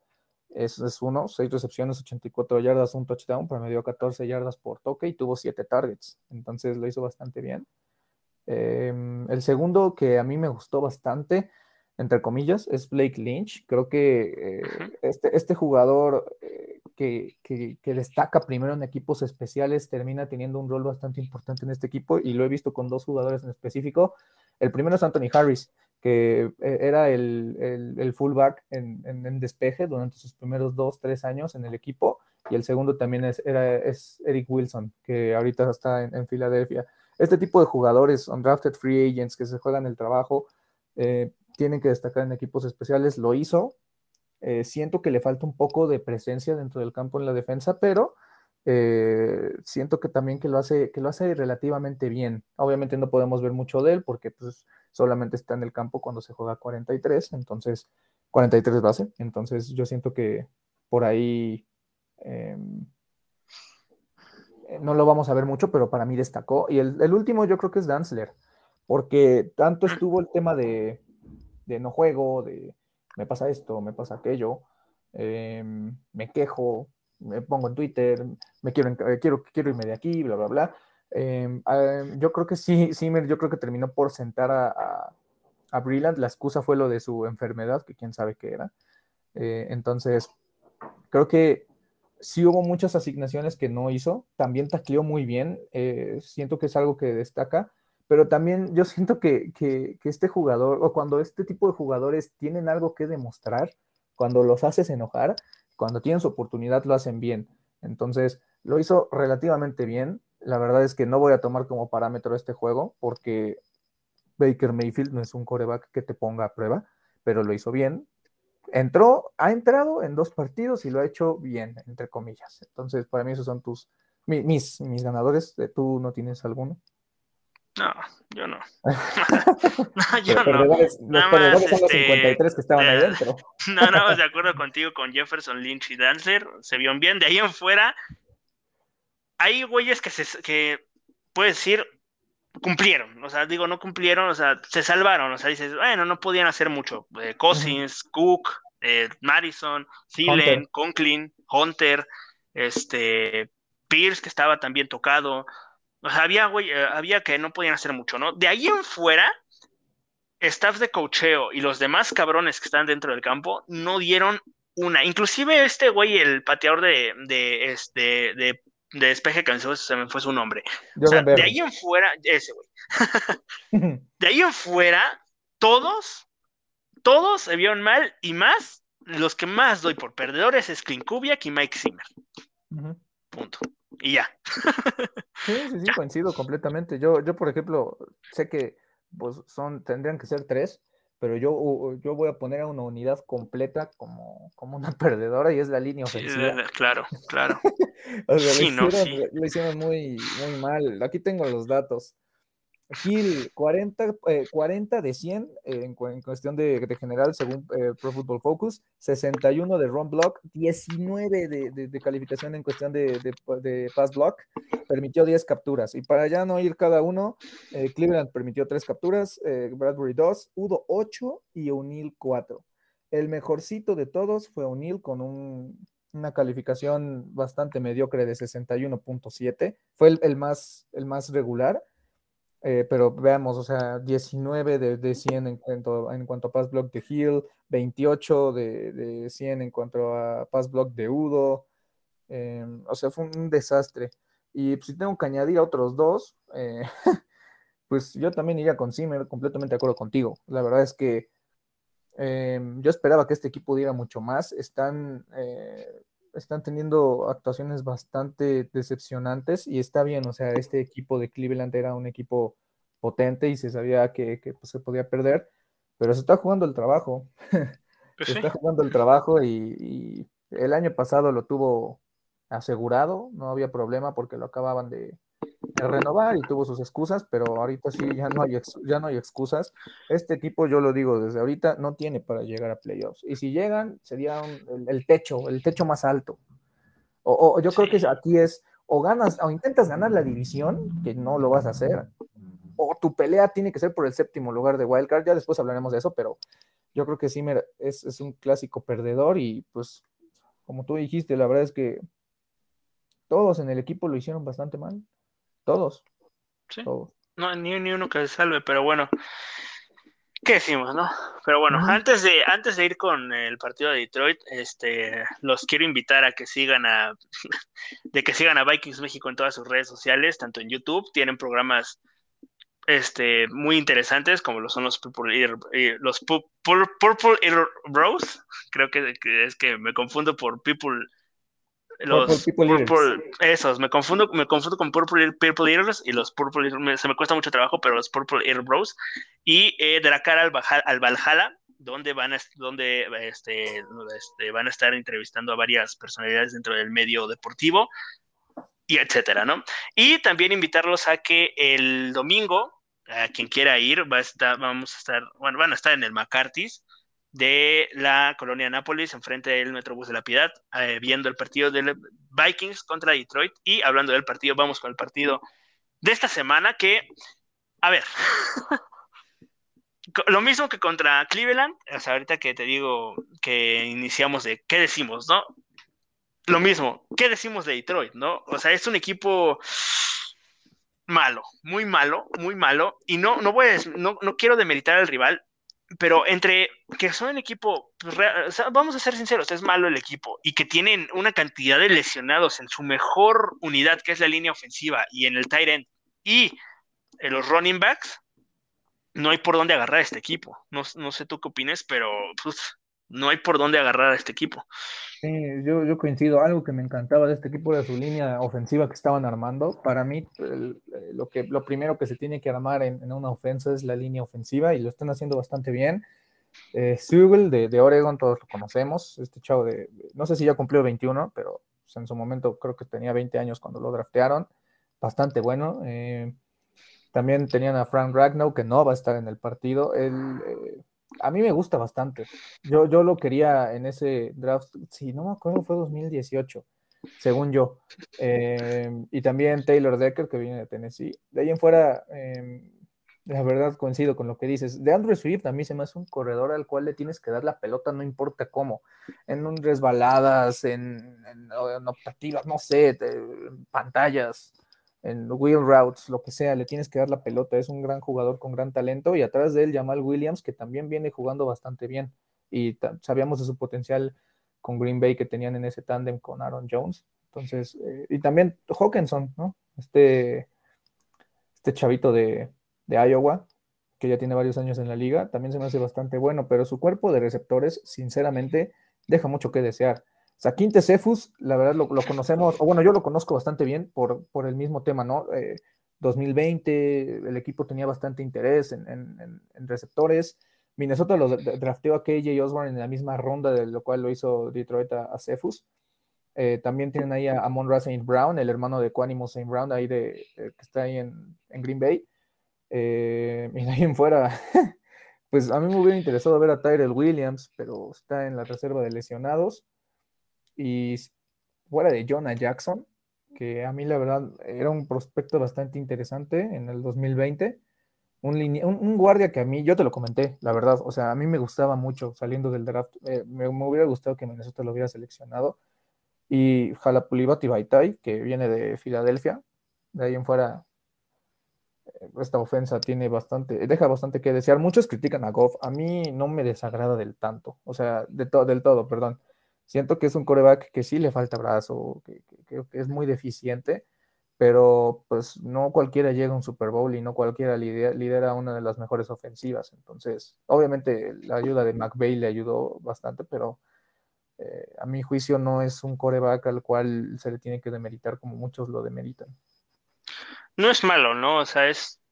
Eso es uno, seis recepciones, 84 yardas, un touchdown, promedió 14 yardas por toque y tuvo 7 targets, entonces lo hizo bastante bien. Em, el segundo que a mí me gustó bastante, entre comillas, es Blake Lynch. Creo que este, este jugador que, destaca primero en equipos especiales, termina teniendo un rol bastante importante en este equipo y lo he visto con dos jugadores en específico. El primero es Anthony Harris, que eh, era el, fullback en, despeje durante sus primeros dos, tres años en el equipo. Y el segundo también es, era, es Eric Wilson, que ahorita está en, Filadelfia. Este tipo de jugadores, undrafted free agents que se juegan el trabajo, eh, tienen que destacar en equipos especiales. Lo hizo, eh, siento que le falta un poco de presencia dentro del campo en la defensa, pero eh, siento que también que lo, hace, que lo hace relativamente bien. Obviamente no podemos ver mucho de él porque pues, solamente está en el campo cuando se juega 43, entonces 43 base, entonces yo siento que por ahí em, no lo vamos a ver mucho, pero para mí destacó. Y el, el último yo creo que es Danzler, porque tanto estuvo el tema de, de no juego, de me pasa esto, me pasa aquello, em, me quejo, me pongo en Twitter, me quiero, quiero, quiero irme de aquí, bla, bla, bla. Em, yo creo que sí, Zimmer, yo creo que terminó por sentar a, a, a, Brillant. La excusa fue lo de su enfermedad, que quién sabe qué era. Eh, entonces, creo que sí hubo muchas asignaciones que no hizo. También tacleó muy bien. Eh, siento que es algo que destaca pero también yo siento que, este jugador, o cuando este tipo de jugadores tienen algo que demostrar, cuando los haces enojar, cuando tienen su oportunidad lo hacen bien. Entonces, lo hizo relativamente bien. La verdad es que no voy a tomar como parámetro este juego porque Baker Mayfield no es un coreback que te ponga a prueba, pero lo hizo bien. Entró, ha entrado en dos partidos y lo ha hecho bien, entre comillas. Entonces, para mí esos son tus, mis, mis ganadores. ¿Tú no tienes alguno? No, yo no. [laughs] [laughs] no yo no. Los perdedores son los 53 este, que estaban ahí dentro. [laughs] no, no, de acuerdo contigo con Jefferson, Lynch y Dancer. Se vieron bien. De ahí en fuera, hay güeyes que, se, que puedes decir, cumplieron. O sea, digo, no cumplieron, o sea, se salvaron. O sea, dices, bueno, no podían hacer mucho. Eh, Cousins, Cook, eh, Madison, Thielen, Conklin, Hunter, este, Pierce, que estaba también tocado. O sea, había, güey, eh, había que no podían hacer mucho, ¿no? De ahí en fuera, staff de cocheo y los demás cabrones que están dentro del campo no dieron una. Inclusive este güey, el pateador de, de, este, de, de despeje que se me fue su nombre. O sea, de ahí en fuera, ese güey. [laughs] de ahí en fuera, todos, todos se vieron mal y más, los que más doy por perdedores es Clint Kubiak y Mike Zimmer. Punto y ya. sí, sí, sí, coincido completamente. Yo, yo, por ejemplo, sé que pues, son, tendrían que ser tres, pero yo, yo voy a poner a una unidad completa como, como una [laughs] perdedora y es la línea ofensiva. claro, claro. [laughs] o sea, lo, hicieron, lo hicieron muy, muy mal. Aquí tengo los datos. Gil, 40, 40 eh, de 100 eh, en, cuestión de, general, según eh, Pro Football Focus, 61 de run block, 19 de, calificación en cuestión de, pass block, permitió 10 capturas. Y para ya no ir cada uno, Cleveland permitió 3 capturas, Bradbury 2, Udo 8 y O'Neill 4. El mejorcito de todos fue O'Neill con una calificación bastante mediocre de 61.7. Fue el, más, el más regular eh, pero veamos, o sea, 19 de, de 100 en cuanto, en cuanto a pass block de Hill, 28 de, de 100 en cuanto a pass block de Udo, eh, o sea, fue un desastre. Y pues, si tengo que añadir otros dos, eh, [laughs] pues yo también iría con Zimmer, completamente de acuerdo contigo. La verdad es que yo esperaba que este equipo diera mucho más. Están están teniendo actuaciones bastante decepcionantes y está bien, o sea, este equipo de Cleveland era un equipo potente y se sabía que, pues, se podía perder, pero se está jugando el trabajo, [laughs] pues se está jugando el trabajo y, el año pasado lo tuvo asegurado, no había problema porque lo acababan de, renovar y tuvo sus excusas, pero ahorita sí ya no hay ya no hay excusas. Este equipo, yo lo digo desde ahorita, no tiene para llegar a playoffs. Y si llegan, sería el, techo, el techo más alto. O, yo creo que aquí es o ganas o intentas ganar la división, que no lo vas a hacer, o tu pelea tiene que ser por el séptimo lugar de Wildcard. Ya después hablaremos de eso, pero yo creo que Zimmer es, es un clásico perdedor y pues como tú dijiste, la verdad es que todos en el equipo lo hicieron bastante mal. Todos. Sí. No, ni, uno que se salve, pero bueno. ¿Qué decimos, no? Pero bueno, antes de, antes de ir con el partido de Detroit, este, los quiero invitar a que sigan a, [laughs] de que sigan a Vikings México en todas sus redes sociales, tanto en YouTube, tienen programas este, muy interesantes, como lo son los Purple Ear, eh, los Purple Ear Bros, creo que, que, es que me confundo por People los purple, esos, me confundo, me confundo con Purple, purple y los Purple se me cuesta mucho trabajo, pero los Purple Ear Bros. Y eh, de la cara al, al Valhalla, donde van a, donde, este, este, van a estar entrevistando a varias personalidades dentro del medio deportivo y etcétera, ¿no? Y también invitarlos a que el domingo, a quien quiera ir, va a estar, vamos a estar, bueno, van a estar en el McCarthy's de la colonia Nápoles, enfrente del Metrobús de la Piedad, eh, viendo el partido de Vikings contra Detroit. Y hablando del partido, vamos con el partido de esta semana que, a ver, [laughs] lo mismo que contra Cleveland, o sea, ahorita que te digo que iniciamos de qué decimos, ¿no? Lo mismo, ¿qué decimos de Detroit, no? O sea, es un equipo malo, muy malo, muy malo, y no, no voy a, no, no quiero demeritar al rival, pero entre que son un equipo, pues, vamos a ser sinceros, es malo el equipo y que tienen una cantidad de lesionados en su mejor unidad, que es la línea ofensiva, y en el tight end y en los running backs, no hay por dónde agarrar a este equipo. No, no sé tú qué opines, pero pues, no hay por dónde agarrar a este equipo. Sí, yo, coincido. Algo que me encantaba de este equipo era su línea ofensiva que estaban armando. Para mí, lo, que, lo primero que se tiene que armar en, una ofensa es la línea ofensiva y lo están haciendo bastante bien. Eh, de, de, Oregon, todos lo conocemos. Este chavo de, no sé si ya cumplió 21, pero pues, en su momento creo que tenía 20 años cuando lo draftearon. Bastante bueno. Eh, También tenían a Frank Ragnow, que no va a estar en el partido. Él, eh, a mí me gusta bastante. Yo, yo lo quería en ese draft, si no me acuerdo, fue 2018, según yo. Eh, y también Taylor Decker, que viene de Tennessee. De ahí en fuera, eh, la verdad coincido con lo que dices. De Andrew Swift a mí se me hace un corredor al cual le tienes que dar la pelota, no importa cómo. En un resbaladas, en, en, optativas, no sé, en pantallas, en wheel routes, lo que sea, le tienes que dar la pelota. Es un gran jugador con gran talento. Y atrás de él, Jamal Williams, que también viene jugando bastante bien. Y sabíamos de su potencial con Green Bay que tenían en ese tándem con Aaron Jones. Entonces, eh, y también Hawkinson, ¿no? Este, este chavito de, de Iowa, que ya tiene varios años en la liga, también se me hace bastante bueno, pero su cuerpo de receptores, sinceramente, deja mucho que desear. Saquinte Cephus, la verdad lo, conocemos, o bueno, yo lo conozco bastante bien por, por el mismo tema, ¿no? 2020, eh, el equipo tenía bastante interés en, receptores. Minnesota lo drafteó a KJ Osborne en la misma ronda, de lo cual lo hizo Detroit a, Cephus. Eh, también tienen ahí a Amon Ra St. Brown, el hermano de Quanimo St. Brown, ahí de, eh, que está ahí en, en Green Bay. Eh, y en fuera, [laughs] pues a mí me hubiera interesado ver a Tyrell Williams, pero está en la reserva de lesionados. Y fuera de Jonah Jackson, que a mí la verdad era un prospecto bastante interesante en el 2020. Un, guardia que a mí, yo te lo comenté, la verdad, o sea, a mí me gustaba mucho saliendo del draft, eh, me, hubiera gustado que Minnesota lo hubiera seleccionado. Y Jalapulibati Baitai, que viene de Filadelfia, de ahí en fuera esta ofensa tiene bastante, deja bastante que desear. Muchos critican a Goff, a mí no me desagrada del tanto, o sea, de del todo, perdón. Siento que es un coreback que sí le falta brazo, que, creo que, es muy deficiente, pero pues no cualquiera llega a un Super Bowl y no cualquiera lidera, una de las mejores ofensivas. Entonces, obviamente la ayuda de McVeigh le ayudó bastante, pero eh, a mi juicio no es un coreback al cual se le tiene que demeritar como muchos lo demeritan no es malo, ¿no? O sea, es.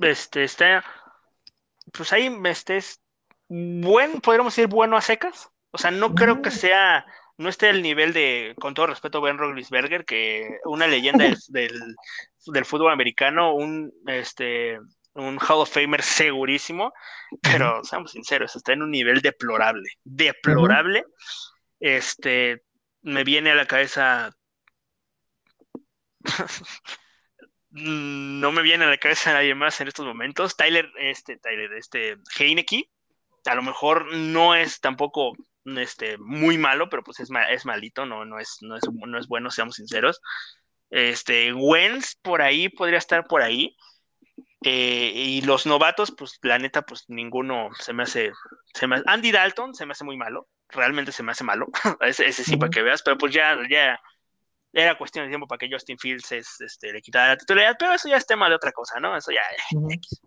Este, está. Pues ahí este es buen, podríamos decir bueno a secas. O sea, no creo que mm. sea. No esté al nivel de, con todo respeto, Ben Roethlisberger, que una leyenda del, [laughs] del, fútbol americano, un este un Hall of Famer segurísimo, pero seamos sinceros, está en un nivel deplorable, deplorable. Este, me viene a la cabeza [laughs] no me viene a la cabeza nadie más en estos momentos. Tyler, este, Tyler, este, Heineke, a lo mejor no es tampoco este, muy malo, pero pues es, es malito, no, no, es, no, es, no es bueno, seamos sinceros. Este, Wentz por ahí podría estar por ahí. Eh, y los novatos, pues la neta, pues ninguno se me hace, se me, Andy Dalton se me hace muy malo, realmente se me hace malo, [laughs] ese, ese sí para que veas, pero pues ya, ya, era cuestión de tiempo para que Justin Fields este, le quitara la titularidad, pero eso ya es tema de otra cosa, ¿no? Eso ya, X,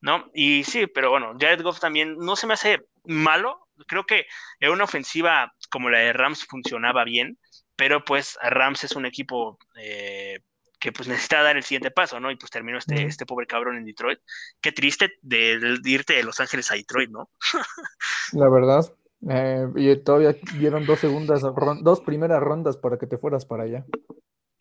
¿no? Y sí, pero bueno, Jared Goff también no se me hace malo, creo que en una ofensiva como la de Rams funcionaba bien, pero pues Rams es un equipo eh, que pues necesita dar el siguiente paso, ¿no? Y pues terminó este, este pobre cabrón en Detroit. Qué triste de, de irte de Los Ángeles a Detroit, ¿no? [laughs] la verdad, eh, y todavía dieron dos segundas, dos primeras rondas para que te fueras para allá.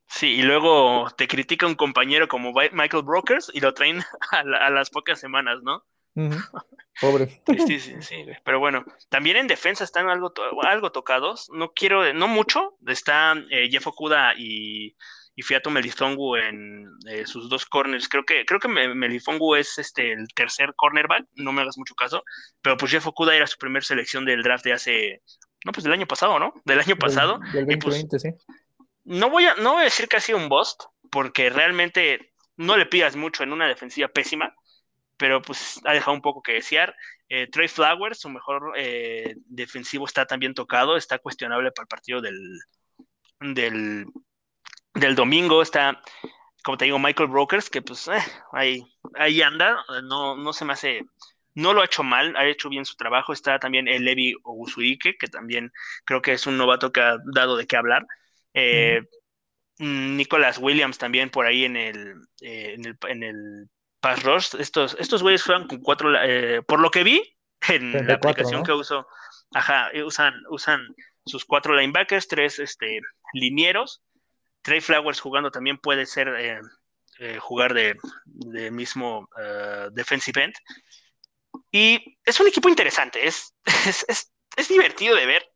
Sí, y luego te critica un compañero como Michael Brokers y lo traen [laughs] a, las pocas semanas, ¿no? [laughs] Pobre. Sí, sí, pero bueno, también en defensa están algo, algo tocados. No quiero, no mucho. Está eh, Jeff Okuda y y Fiato Melifongu en eh, sus dos corners. Creo que, creo que Melifongu es este, el tercer cornerback, no me hagas mucho caso, pero pues Jeff Okuda era su primera selección del draft de hace, no, pues del año pasado, ¿no? Del año pasado. Del, 2020, pues, sí. No voy, a, no voy a decir que ha sido un bust, porque realmente no le pidas mucho en una defensiva pésima, pero pues ha dejado un poco que desear. Eh, Trey Flowers, su mejor eh, defensivo, está también tocado, está cuestionable para el partido del, del del domingo está, como te digo, Michael Brokers, que pues eh, ahí, ahí anda, no, no se me hace, no lo ha hecho mal, ha hecho bien su trabajo. Está también el Levi Ogusuike, que también creo que es un novato que ha dado de qué hablar. Eh, Nicholas Williams también por ahí en el, eh, en el, en el Pass Rush. Estos, estos güeyes juegan con cuatro, por lo que vi en la aplicación que uso, ajá, usan, usan sus cuatro linebackers, tres este, linieros Trey Flowers jugando también puede ser eh, eh, jugar de, mismo uh, defensive end. Y es un equipo interesante, es, [laughs] es, es, divertido de ver.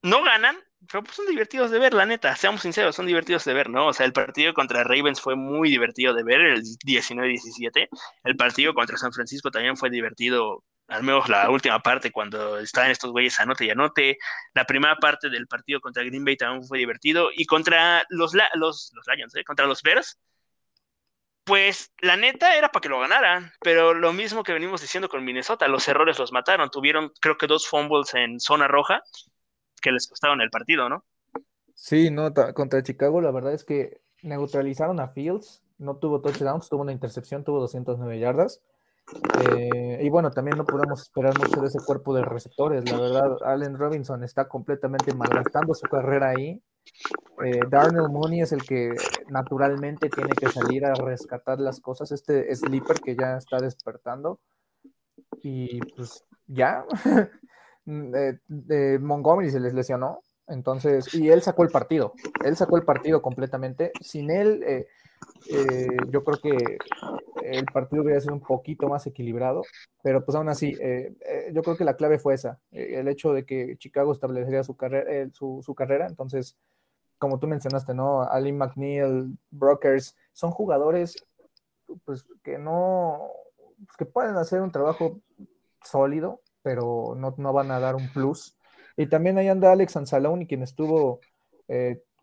No ganan, pero pues son divertidos de ver, la neta, seamos sinceros, son divertidos de ver, ¿no? O sea, el partido contra Ravens fue muy divertido de ver, el 19-17. El partido contra San Francisco también fue divertido al menos la última parte cuando estaban estos güeyes anote y anote. La primera parte del partido contra Green Bay también fue divertido. Y contra los, los, los Lions, ¿eh? contra los Bears, pues la neta era para que lo ganaran. Pero lo mismo que venimos diciendo con Minnesota, los errores los mataron. Tuvieron creo que dos fumbles en zona roja que les costaron el partido, ¿no? Sí, no, contra Chicago la verdad es que neutralizaron a Fields, no tuvo touchdowns, tuvo una intercepción, tuvo 209 yardas. Eh, y bueno, también no podemos esperar mucho de ese cuerpo de receptores. La verdad, Allen Robinson está completamente malgastando su carrera ahí. Eh, Darnell Mooney es el que naturalmente tiene que salir a rescatar las cosas. Este sleeper que ya está despertando. Y pues ya. [laughs] Eh, Montgomery se les lesionó. Entonces, y él sacó el partido. Él sacó el partido completamente. Sin él, eh, eh, yo creo que el partido hubiera sido un poquito más equilibrado, pero pues aún así, eh, yo creo que la clave fue esa, el hecho de que Chicago establecería su, carrera, su, carrera, entonces, como tú mencionaste, ¿no? Ali McNeil, Brokers, son jugadores pues que no, pues, que pueden hacer un trabajo sólido, pero no, no van a dar un plus. Y también ahí anda Alex Anzalone, quien estuvo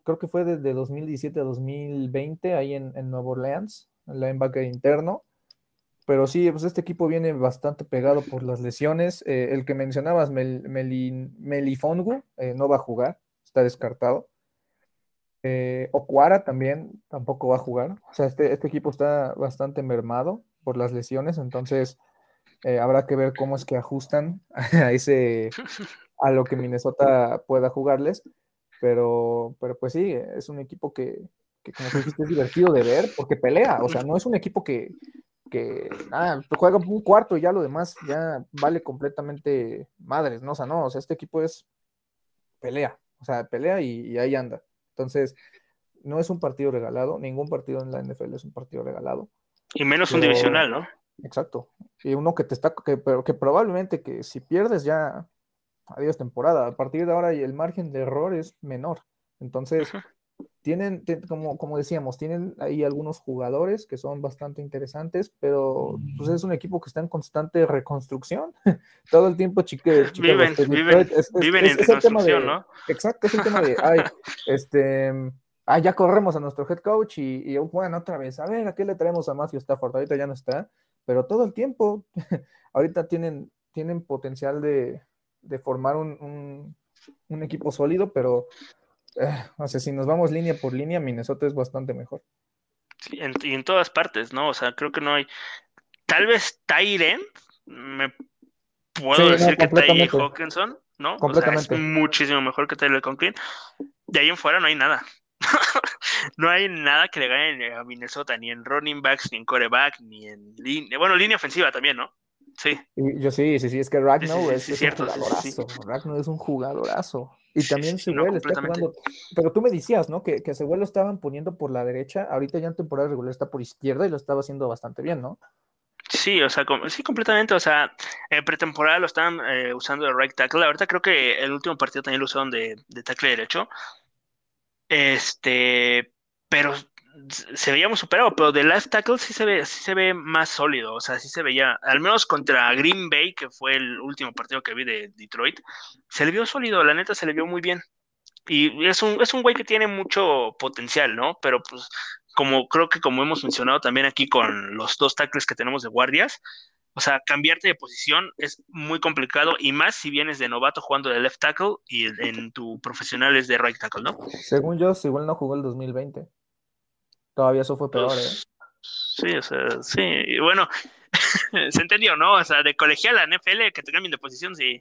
creo que fue desde 2017 a 2020 ahí en, en Nueva Orleans, el linebacker interno. Pero sí, pues este equipo viene bastante pegado por las lesiones. Eh, el que mencionabas, Melifongu, eh, no va a jugar, está descartado. Eh, Okwara también tampoco va a jugar. O sea, este, este equipo está bastante mermado por las lesiones, entonces habrá que ver cómo es que ajustan [laughs] a ese [laughs] a lo que Minnesota pueda jugarles. Pero, pero pues sí, es un equipo que, que como dijiste, es divertido de ver porque pelea. O sea, no es un equipo que, que ah, juega un cuarto y ya lo demás ya vale completamente madres, ¿no? O sea, no, o sea, este equipo es pelea, o sea, pelea y, ahí anda. Entonces, no es un partido regalado, ningún partido en la NFL es un partido regalado. Y menos un divisional, ¿no? Exacto. Y uno que te está, que, pero que probablemente que si pierdes ya adiós temporada. A partir de ahora el margen de error es menor. Entonces, tienen, como, como decíamos, tienen ahí algunos jugadores que son bastante interesantes, pero pues es un equipo que está en constante reconstrucción. [laughs] Todo el tiempo chique, viven, viven, viven en reconstrucción, ¿no? Exacto, es el tema de, ay, [laughs] este, ah, ya corremos a nuestro head coach y, y bueno, otra vez, a ver, ¿a qué le traemos a Matthew Stafford? Ahorita ya no está, pero todo el tiempo, [laughs] ahorita tienen, tienen potencial de, de formar un, equipo sólido, pero eh, no sé, si nos vamos línea por línea, Minnesota es bastante mejor. Sí, y en todas partes, ¿no? O sea, creo que no hay. Tal vez Tyren, me puedo decir que Ty Hawkinson, ¿no? O sea, es muchísimo mejor que Tyler Conklin. De ahí en fuera no hay nada. [laughs] no hay nada que le gane a Minnesota, ni en running backs, ni en coreback, ni en línea. Bueno, línea ofensiva también, ¿no? Sí. yo sí, sí, sí, es que Ragnar es, un jugadorazo. Ragnar es un jugadorazo. Y también Sewell está jugando. Pero tú me decías, ¿no? Que, que Sewell lo estaban poniendo por la derecha. Ahorita ya en temporada regular está por izquierda y lo estaba haciendo bastante bien, ¿no? Sí, o sea, sí, completamente. O sea, en pretemporada lo estaban eh, usando de right tackle. Ahorita creo que el último partido también lo usaron de, de tackle derecho. Este, pero se veía muy superado, pero de left tackle sí se ve, sí se ve más sólido, o sea, sí se veía, al menos contra Green Bay, que fue el último partido que vi de Detroit, se le vio sólido, la neta se le vio muy bien. Y es un, es un güey que tiene mucho potencial, ¿no? Pero pues, como creo que como hemos mencionado también aquí con los dos tackles que tenemos de guardias, o sea, cambiarte de posición es muy complicado y más si vienes de novato jugando de left tackle y en tu profesional es de right tackle, ¿no? Según yo, igual no jugó el 2020. Todavía eso fue peor, ¿eh? Pues, sí, o sea, sí. Y bueno, [laughs] se entendió, ¿no? O sea, de colegial a NFL que te cambien de posición, sí.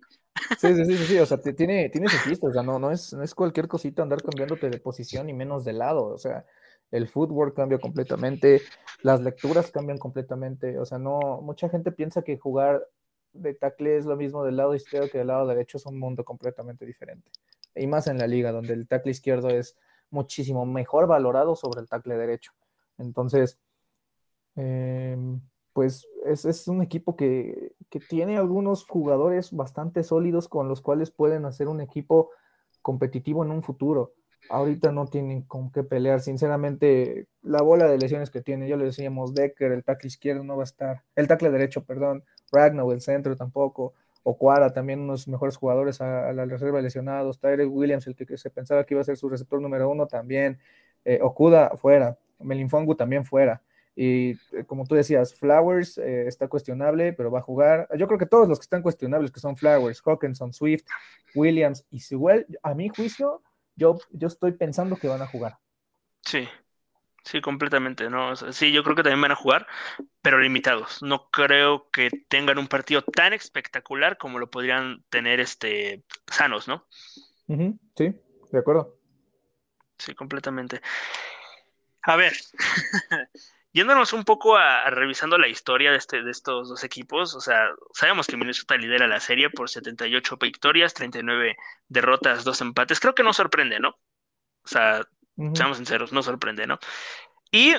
Sí, sí, sí, sí, o sea, tiene, tiene su o sea, no, no, es, no es cualquier cosita andar cambiándote de posición y menos de lado, o sea, el footwork cambia completamente, las lecturas cambian completamente, o sea, no, mucha gente piensa que jugar de tackle es lo mismo del lado izquierdo que del lado derecho, es un mundo completamente diferente, y más en la liga, donde el tackle izquierdo es muchísimo mejor valorado sobre el tackle derecho. Entonces, Em, pues es, un equipo que, tiene algunos jugadores bastante sólidos con los cuales pueden hacer un equipo competitivo en un futuro. Ahorita no tienen con qué pelear. Sinceramente, la bola de lesiones que tiene, ya le decíamos, Decker, el tackle izquierdo no va a estar, el tackle derecho, perdón, Ragnar, el centro tampoco. Ocuara, también unos mejores jugadores a, la reserva de lesionados. Tyrell Williams, el que, se pensaba que iba a ser su receptor número uno, también. Eh, Okuda fuera. Melinfongu también fuera. Y eh, como tú decías, Flowers eh, está cuestionable, pero va a jugar. Yo creo que todos los que están cuestionables, que son Flowers, Hawkinson, Swift, Williams y Sewell, a mi juicio, yo, yo estoy pensando que van a jugar. Sí, sí, completamente, ¿no? sí, yo creo que también van a jugar, pero limitados. No creo que tengan un partido tan espectacular como lo podrían tener este sanos, ¿no? Sí, de acuerdo. Sí, completamente. A ver, [laughs] yéndonos un poco a, revisando la historia de, este, de estos dos equipos, o sea, sabemos que Minnesota lidera la serie por 78 victorias, 39 derrotas, dos empates. Creo que no sorprende, ¿no? O sea, seamos sinceros, no sorprende, ¿no? Y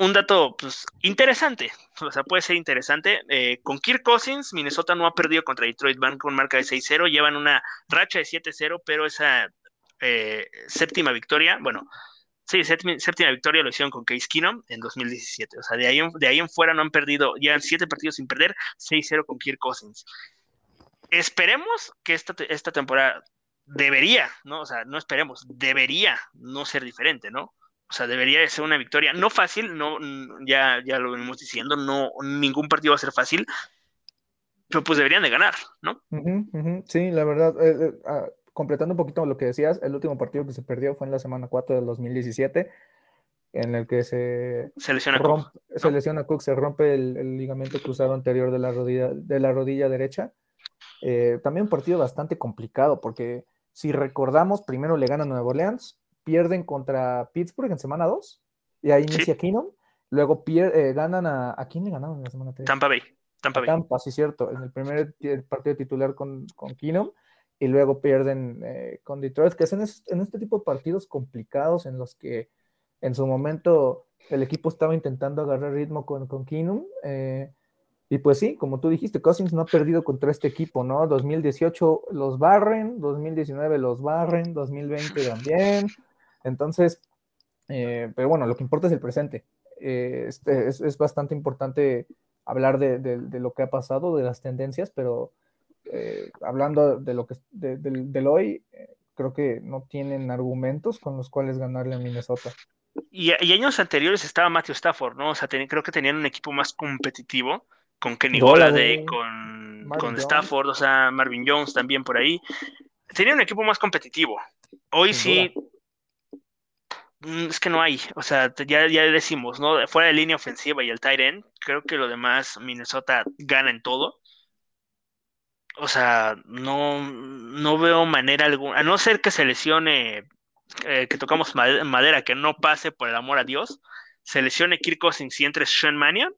un dato pues, interesante, o sea, puede ser interesante. Eh, con Kirk Cousins, Minnesota no ha perdido contra Detroit, van con marca de 6-0, llevan una racha de 7-0, pero esa eh, séptima victoria, bueno, sí, séptima, victoria lo hicieron con Case Keenum en 2017. O sea, de ahí, en, de fuera no han perdido, llevan 7 partidos sin perder, 6-0 con Kirk Cousins. Esperemos que esta, esta temporada debería, ¿no? O sea, no esperemos, debería no ser diferente, ¿no? O sea, debería de ser una victoria, no fácil, no, ya, ya lo venimos diciendo, no, ningún partido va a ser fácil, pero pues deberían de ganar, ¿no? Sí, la verdad, eh, eh, ah, completando un poquito lo que decías, el último partido que se perdió fue en la semana 4 del 2017, en el que se, se lesiona Cook, se lesiona Cook, se rompe el, ligamento cruzado anterior de la rodilla, de la rodilla derecha. Eh, también un partido bastante complicado, porque si recordamos, primero le gana Nueva Orleans, pierden contra Pittsburgh en semana 2, y ahí inicia Keenum. Luego eh, ganan a. ¿A quién le ganaron en la semana 3? Tampa Bay. Tampa Bay. Tampa, sí, cierto. En el primer partido titular con, con Keenum. Y luego pierden eh, con Detroit, que es en, este tipo de partidos complicados en los que en su momento el equipo estaba intentando agarrar ritmo con, con Keenum. Eh, y pues sí, como tú dijiste, Cousins no ha perdido contra este equipo, ¿no? 2018 los barren, 2019 los barren, 2020 también. Entonces, eh, pero bueno, lo que importa es el presente. Eh, este, es, bastante importante hablar de, lo que ha pasado, de las tendencias, pero eh, hablando de lo que del, hoy, creo que no tienen argumentos con los cuales ganarle a Minnesota. Y, años anteriores estaba Matthew Stafford, ¿no? O sea, creo que tenían un equipo más competitivo, con Kenny Golladay, con, con Stafford, o sea, Marvin Jones también por ahí. Tenían un equipo más competitivo. Hoy sí, Mm, es que no hay, o sea, ya, ya decimos, ¿no? Fuera de línea ofensiva y el tight end, creo que lo demás Minnesota gana en todo. O sea, no, no veo manera alguna, a no ser que se lesione, eh, que tocamos madera, que no pase por el amor a Dios, se lesione Kirk Cousins y entre Sean Mannion,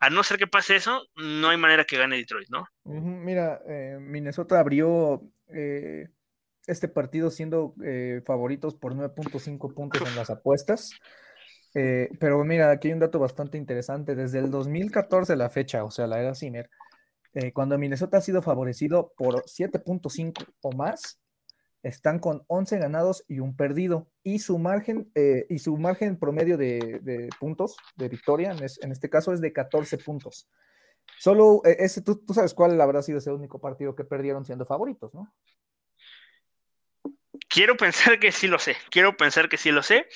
a no ser que pase eso, no hay manera que gane Detroit, ¿no? Mira, eh, Minnesota abrió eh, este partido siendo eh, favoritos por 9.5 puntos en las [laughs] apuestas. Pero mira, aquí hay un dato bastante interesante. Desde el 2014 la fecha, o sea, la era Zimmer, eh, cuando Minnesota ha sido favorecido por 7.5 o más, están con 11 ganados y un perdido. Y su margen, y su margen promedio de, puntos de victoria, en, este caso, es de 14 puntos. Solo ese, tú, tú sabes cuál habrá sido ese único partido que perdieron siendo favoritos, ¿no? Quiero pensar que sí lo sé. Quiero pensar que sí lo sé.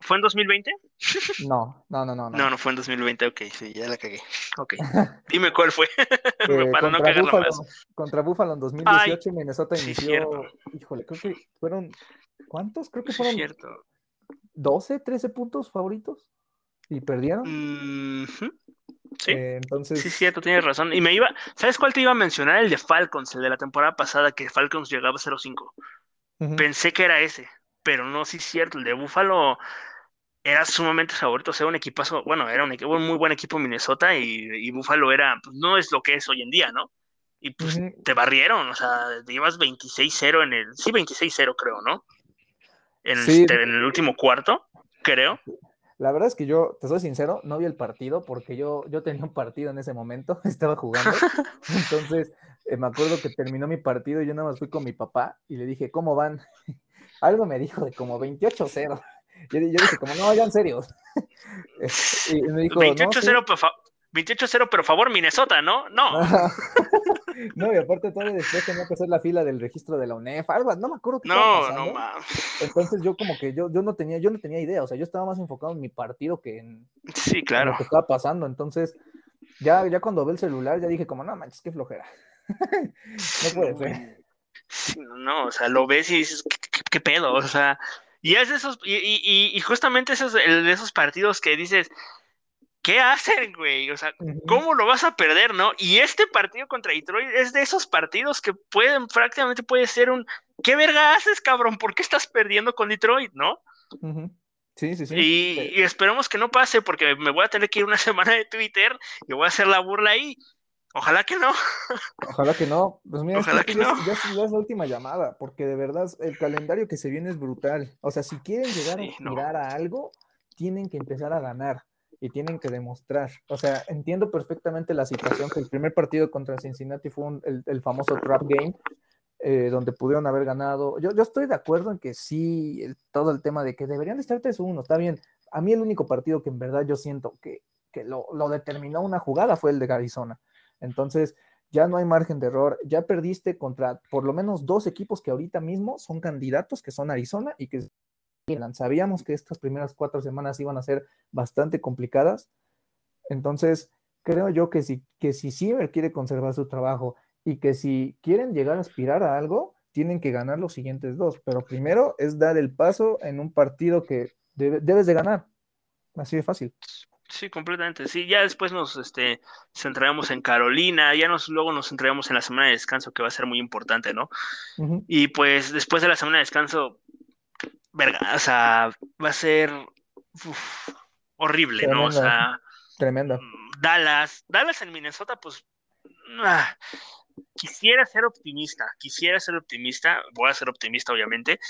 ¿Fue en 2020? No, no, no, no. No, no, fue en 2020. Ok, sí, ya la cagué. Ok. [laughs] Dime cuál fue. Eh, [laughs] para no Buffalo, contra Buffalo en 2018, Minnesota inició. híjole, creo que fueron. ¿Cuántos? Creo que fueron. cierto. 12, 13 puntos favoritos. Y perdieron. Sí. Eh, entonces... Sí, cierto, tienes razón. Y me iba. ¿Sabes cuál te iba a mencionar? El de Falcons, el de la temporada pasada, que Falcons llegaba a 0-5. Pensé que era ese, pero no, sí es cierto, el de Buffalo era sumamente favorito, o sea, un equipazo, bueno, era un, equipo, un muy buen equipo Minnesota y, y Buffalo era, pues no es lo que es hoy en día, ¿no? Y pues te barrieron, o sea, te llevas 26-0 en el, sí, 26-0 creo, ¿no? En, el, en el último cuarto, creo. La verdad es que yo, te soy sincero, no vi el partido porque yo, yo tenía un partido en ese momento, [laughs] estaba jugando. [laughs] Entonces, eh, me acuerdo que terminó mi partido y yo nada más fui con mi papá y le dije, ¿cómo van? [laughs] Algo me dijo de como 28-0. Yo, yo, dije, como, no, ya en serio. [laughs] y me dijo, 28-0, por favor. 28-0, pero favor, Minnesota, ¿no? No. [laughs] no, y aparte todavía después tenía que hacer la fila del registro de la UNEF, algo, no me acuerdo qué No, no, Entonces yo como que yo, yo no tenía, yo no tenía idea, o sea, yo estaba más enfocado en mi partido que en, sí, claro. lo que estaba pasando. Entonces, ya, ya cuando ve el celular, ya dije como, no manches, qué flojera. [laughs] no puede ser. no, o sea, lo ves y dices, ¿qué, pedo? O sea, y es de esos, y, y, y justamente esos, de esos partidos que dices, ¿qué hacen, güey? O sea, ¿cómo lo vas a perder, no? Y este partido contra Detroit es de esos partidos que pueden, prácticamente puede ser un, ¿qué verga haces, cabrón? ¿Por qué estás perdiendo con Detroit, no? Sí, sí, sí. Y, esperemos que no pase porque me voy a tener que ir una [laughs] semana de Twitter y voy a hacer la burla ahí. Ojalá que no. Ojalá que no. Pues mira, Ojalá que, no. Ya, es la última llamada, porque de verdad el calendario que se viene es brutal. O sea, si quieren llegar a aspirar a algo, tienen que empezar a ganar y tienen que demostrar. O sea, entiendo perfectamente la situación que el primer partido contra Cincinnati fue el, famoso trap game, eh, donde pudieron haber ganado. Yo, yo estoy de acuerdo en que sí, todo el tema de que deberían de estar 3-1, está bien. A mí el único partido que en verdad yo siento que, que lo, lo determinó una jugada fue el de Arizona. Entonces, ya no hay margen de error, ya perdiste contra por lo menos dos equipos que ahorita mismo son candidatos, que son Arizona y que Sabíamos que estas primeras cuatro semanas iban a ser bastante complicadas. Entonces, creo yo que si, que si quiere conservar su trabajo y que si quieren llegar a aspirar a algo, tienen que ganar los siguientes dos. Pero primero es dar el paso en un partido que debes de ganar. Así de fácil. Sí, completamente. Sí, ya después nos este, centramos en Carolina, ya nos, luego nos centramos en la semana de descanso, que va a ser muy importante, ¿no? Y pues después de la semana de descanso, verga, o sea, va a ser horrible, ¿no? O sea, tremendo. Mm, Dallas, Dallas en Minnesota, pues ah, quisiera ser optimista, quisiera ser optimista, voy a ser optimista obviamente,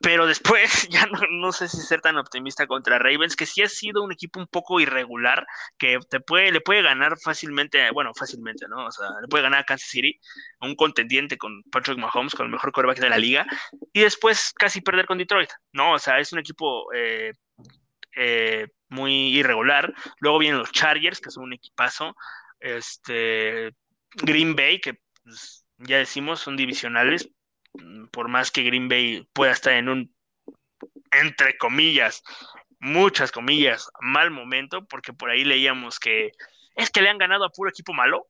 pero después [laughs] ya no, sé si ser tan optimista contra Ravens, que sí ha sido un equipo un poco irregular, que te puede, le puede ganar fácilmente, bueno, fácilmente, ¿no? O sea, le puede ganar a Kansas City, un contendiente con Patrick Mahomes, con el mejor quarterback de la liga, y después casi perder con Detroit, ¿no? O sea, es un equipo eh, eh, muy irregular. Luego vienen los Chargers, que son un equipazo, este, Green Bay, que pues, ya decimos, son divisionales, por más que Green Bay pueda estar en un, entre comillas, muchas comillas, mal momento, porque por ahí leíamos que es que le han ganado a puro equipo malo.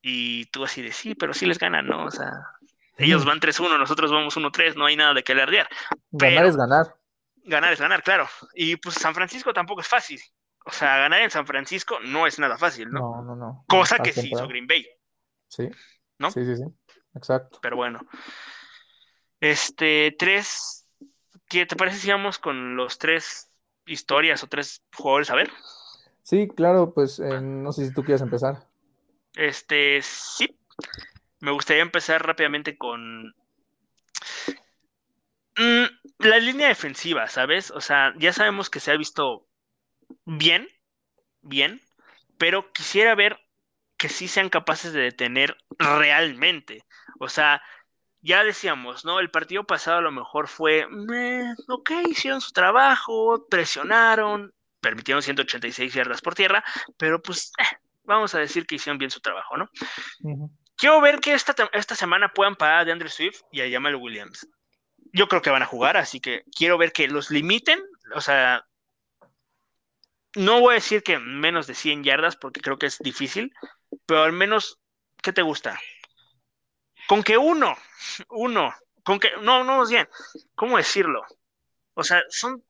Y tú así de sí, pero sí les ganan, ¿no? O sea, ellos van 3-1, nosotros vamos 1-3, no hay nada de que alardear. Ganar es ganar. Ganar es ganar, claro. Y pues San Francisco tampoco es fácil. O sea, ganar en San Francisco no es nada fácil, ¿no? No, no, no. Cosa que sí hizo Green Bay. Sí. ¿No? Sí, sí, sí. Exacto. Pero bueno. Este, tres. ¿Qué te parece si vamos con los tres historias o tres jugadores? A ver. Sí, claro, pues eh, no sé si tú quieres empezar. Este, sí. Me gustaría empezar rápidamente con mm, la línea defensiva, ¿sabes? O sea, ya sabemos que se ha visto bien, bien, pero quisiera ver que sí sean capaces de detener realmente. O sea, ya decíamos, ¿no? El partido pasado a lo mejor fue, ok, hicieron su trabajo, presionaron, permitieron 186 yardas por tierra, pero pues eh, vamos a decir que hicieron bien su trabajo, ¿no? Quiero ver que esta, esta semana puedan parar de Andrew Swift y a Jamal Williams. Yo creo que van a jugar, así que quiero ver que los limiten, o sea, no voy a decir que menos de 100 yardas porque creo que es difícil, pero al menos, ¿qué te gusta? Con que uno, uno, con que, no, no, bien, ¿cómo decirlo? O sea, son,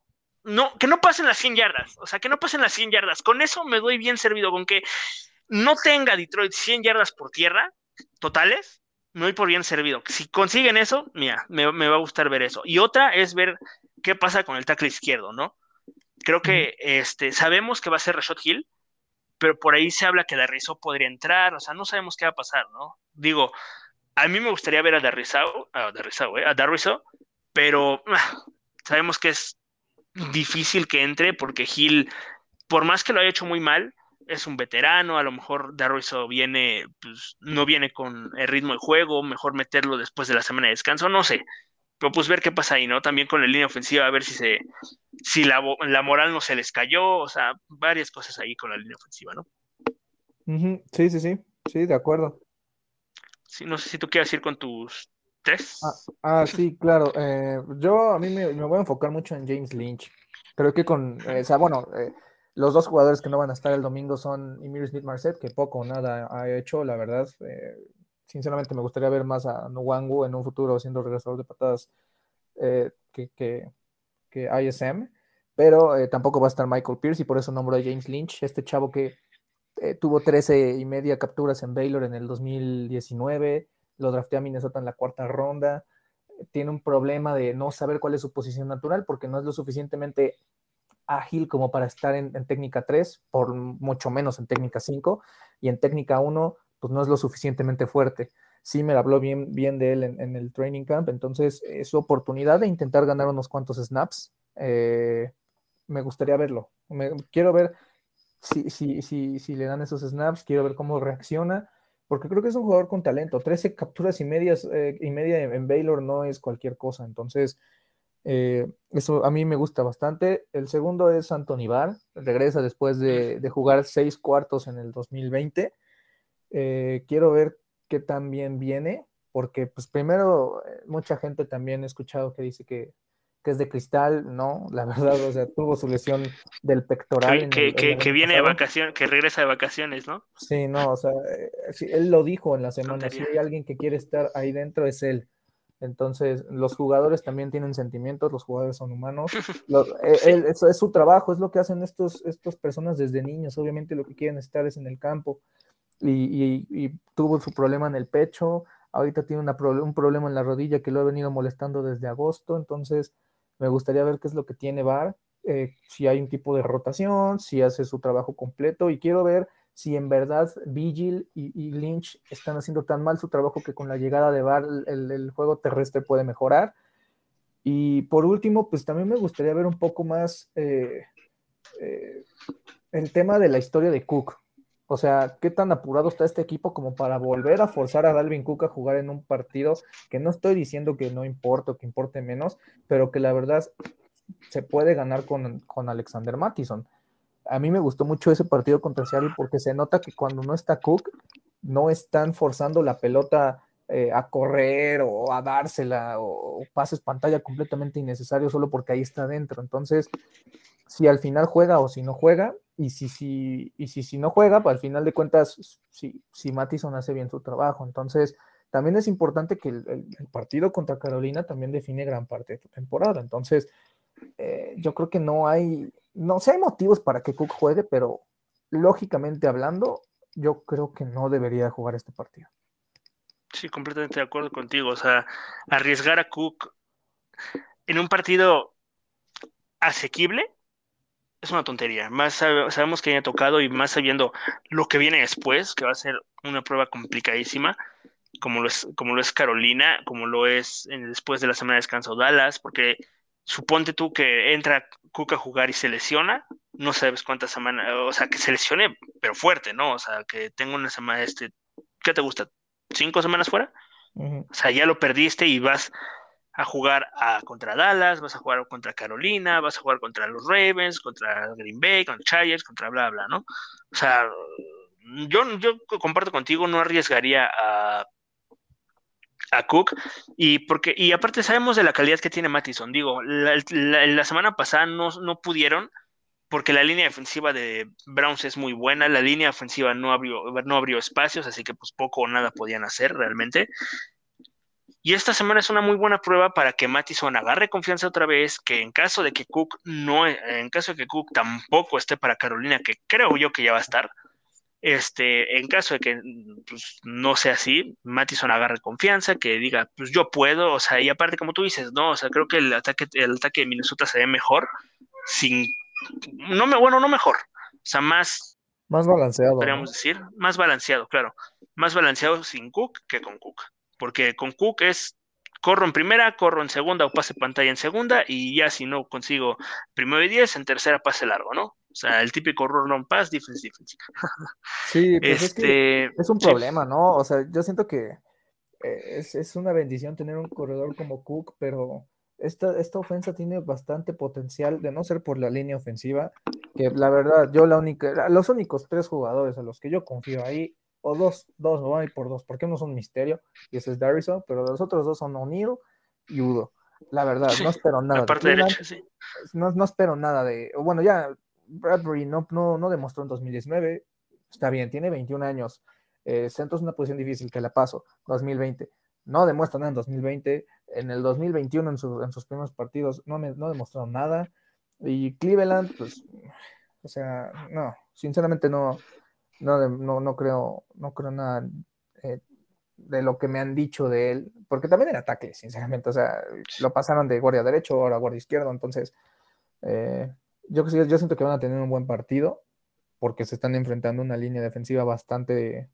no, que no pasen las 100 yardas, o sea, que no pasen las 100 yardas. Con eso me doy bien servido, con que no tenga Detroit 100 yardas por tierra, totales, me doy por bien servido. Si consiguen eso, mira, me, va a gustar ver eso. Y otra es ver qué pasa con el tackle izquierdo, ¿no? Creo que este, sabemos que va a ser Rashad Hill, pero por ahí se habla que Darrizo podría entrar, o sea, no sabemos qué va a pasar, ¿no? Digo, a mí me gustaría ver a Darrizao, a Darrizao, ¿eh? a Darrizo, pero ah, sabemos que es difícil que entre porque Hill, por más que lo haya hecho muy mal, es un veterano, a lo mejor Darriso viene, pues no viene con el ritmo de juego, mejor meterlo después de la semana de descanso, no sé. Pero pues ver qué pasa ahí, ¿no? También con la línea ofensiva, a ver si se, si la, la moral no se les cayó, o sea, varias cosas ahí con la línea ofensiva, ¿no? Sí, sí, sí, sí, de acuerdo. Sí, no sé si tú quieres ir con tus tres. Ah, ah sí, claro. Eh, yo a mí me, me, voy a enfocar mucho en James Lynch. Creo que con, eh, o sea, bueno, eh, los dos jugadores que no van a estar el domingo son Emir Smith Marset, que poco o nada ha hecho, la verdad. Eh, sinceramente me gustaría ver más a Nwangu en un futuro siendo regresador de patadas eh, que, que, que, ISM, pero eh, tampoco va a estar Michael Pierce y por eso nombro a James Lynch, este chavo que tuvo 13 y media capturas en Baylor en el 2019, lo drafté a Minnesota en la cuarta ronda, tiene un problema de no saber cuál es su posición natural porque no es lo suficientemente ágil como para estar en, técnica 3, por mucho menos en técnica 5, y en técnica 1, pues no es lo suficientemente fuerte. Sí me habló bien, bien de él en, el training camp, entonces es su oportunidad de intentar ganar unos cuantos snaps. Eh, me gustaría verlo. quiero ver si, si, si, si le dan esos snaps, quiero ver cómo reacciona, porque creo que es un jugador con talento. 13 capturas y medias eh, y media en Baylor no es cualquier cosa, entonces eh, eso a mí me gusta bastante. El segundo es Anthony Barr, regresa después de, jugar seis cuartos en el 2020. Eh, quiero ver qué tan bien viene, porque pues primero eh, mucha gente también he escuchado que dice que, es de cristal, no, la verdad, o sea, tuvo su lesión del pectoral. Que, que, viene de vacaciones, que regresa de vacaciones, ¿no? Sí, no, o sea, él lo dijo en la semana, si hay alguien que quiere estar ahí dentro es él. Entonces, los jugadores también tienen sentimientos, los jugadores son humanos. [laughs] Eh, eso es su trabajo, es lo que hacen estos, estas personas desde niños. Obviamente lo que quieren estar es en el campo. Y, tuvo su problema en el pecho, ahorita tiene un problema en la rodilla que lo ha venido molestando desde agosto. Entonces, me gustaría ver qué es lo que tiene VAR, eh, si hay un tipo de rotación, si hace su trabajo completo. Y quiero ver si en verdad Vigil y, Lynch están haciendo tan mal su trabajo que con la llegada de Bar el, juego terrestre puede mejorar. Y por último, pues también me gustaría ver un poco más eh, eh, el tema de la historia de Cook. O sea, qué tan apurado está este equipo como para volver a forzar a Dalvin Cook a jugar en un partido que no estoy diciendo que no importa o que importe menos, pero que la verdad se puede ganar con, con Alexander Mattison a mí me gustó mucho ese partido contra Seattle porque se nota que cuando no está Cook, no están forzando la pelota eh, a correr o a dársela o, pases pantalla completamente innecesario solo porque ahí está adentro. Entonces, si al final juega o si no juega, y si, si, y si, si no juega, pues al final de cuentas, si, si Mattison hace bien su trabajo. Entonces, también es importante que el, partido contra Carolina también define gran parte de tu temporada. Entonces, eh, yo creo que no hay, no sé, hay motivos para que Cook juegue, pero lógicamente hablando, yo creo que no debería jugar este partido. Sí, completamente de acuerdo contigo. O sea, arriesgar a Cook en un partido asequible es una tontería. Más sabemos que haya tocado y más sabiendo lo que viene después, que va a ser una prueba complicadísima, como lo es, como lo es Carolina, como lo es después de la semana de descanso Dallas, porque suponte tú que entra Cook a jugar y se lesiona, no sabes cuántas semanas, o sea, que se lesione, pero fuerte, ¿no? O sea, que tenga una semana, este, ¿qué te gusta? ¿Cinco semanas fuera? O sea, ya lo perdiste y vas a jugar a, contra Dallas, vas a jugar contra Carolina, vas a jugar contra los Ravens, contra Green Bay, contra Chargers, contra bla, bla, ¿no? O sea, yo, yo comparto contigo, no arriesgaría a a Cook y porque y aparte sabemos de la calidad que tiene Mattison digo la, semana pasada no, no, pudieron porque la línea defensiva de Browns es muy buena la línea ofensiva no abrió no abrió espacios así que pues poco o nada podían hacer realmente y esta semana es una muy buena prueba para que Mattison agarre confianza otra vez que en caso de que Cook no en caso de que Cook tampoco esté para Carolina que creo yo que ya va a estar este, en caso de que pues, no sea así, Mattison agarre confianza, que diga, pues yo puedo, o sea, y aparte, como tú dices, no, o sea, creo que el ataque, el ataque de Minnesota se ve mejor sin, no me, bueno, no mejor, o sea, más, más balanceado. Podríamos decir, más balanceado, claro, más balanceado sin Cook que con Cook, porque con Cook es corro en primera, corro en segunda o pase pantalla en segunda y ya si no consigo primero y diez, en tercera pase largo, ¿no? O sea, el típico run on pass, defense, defense. [laughs] Sí, pues es, que este, es un problema, ¿no? O sea, yo siento que eh, es, es, una bendición tener un corredor como Cook, pero esta, esta ofensa tiene bastante potencial, de no ser por la línea ofensiva, que la verdad, yo la única, los únicos tres jugadores a los que yo confío ahí, o dos, dos, hay por dos, porque uno es un misterio, y ese es Darrison, pero los otros dos son O'Neill y Udo. La verdad, no espero [laughs] nada. de derecha, sí. no, no espero nada de, bueno, ya Bradbury no, no, no demostró en 2019, está bien, tiene 21 años, eh, Santos es una posición difícil, que la paso, 2020. No demuestra nada en 2020, en el 2021 en, en sus primeros partidos no, me, no demostraron nada. Y Cleveland, pues, o sea, no, sinceramente no, no, no, no creo, no creo nada eh, de lo que me han dicho de él, porque también era ataque, sinceramente, o sea, lo pasaron de guardia derecho, ahora guardia izquierdo, entonces eh, yo, yo siento que van a tener un buen partido, porque se están enfrentando una línea defensiva bastante,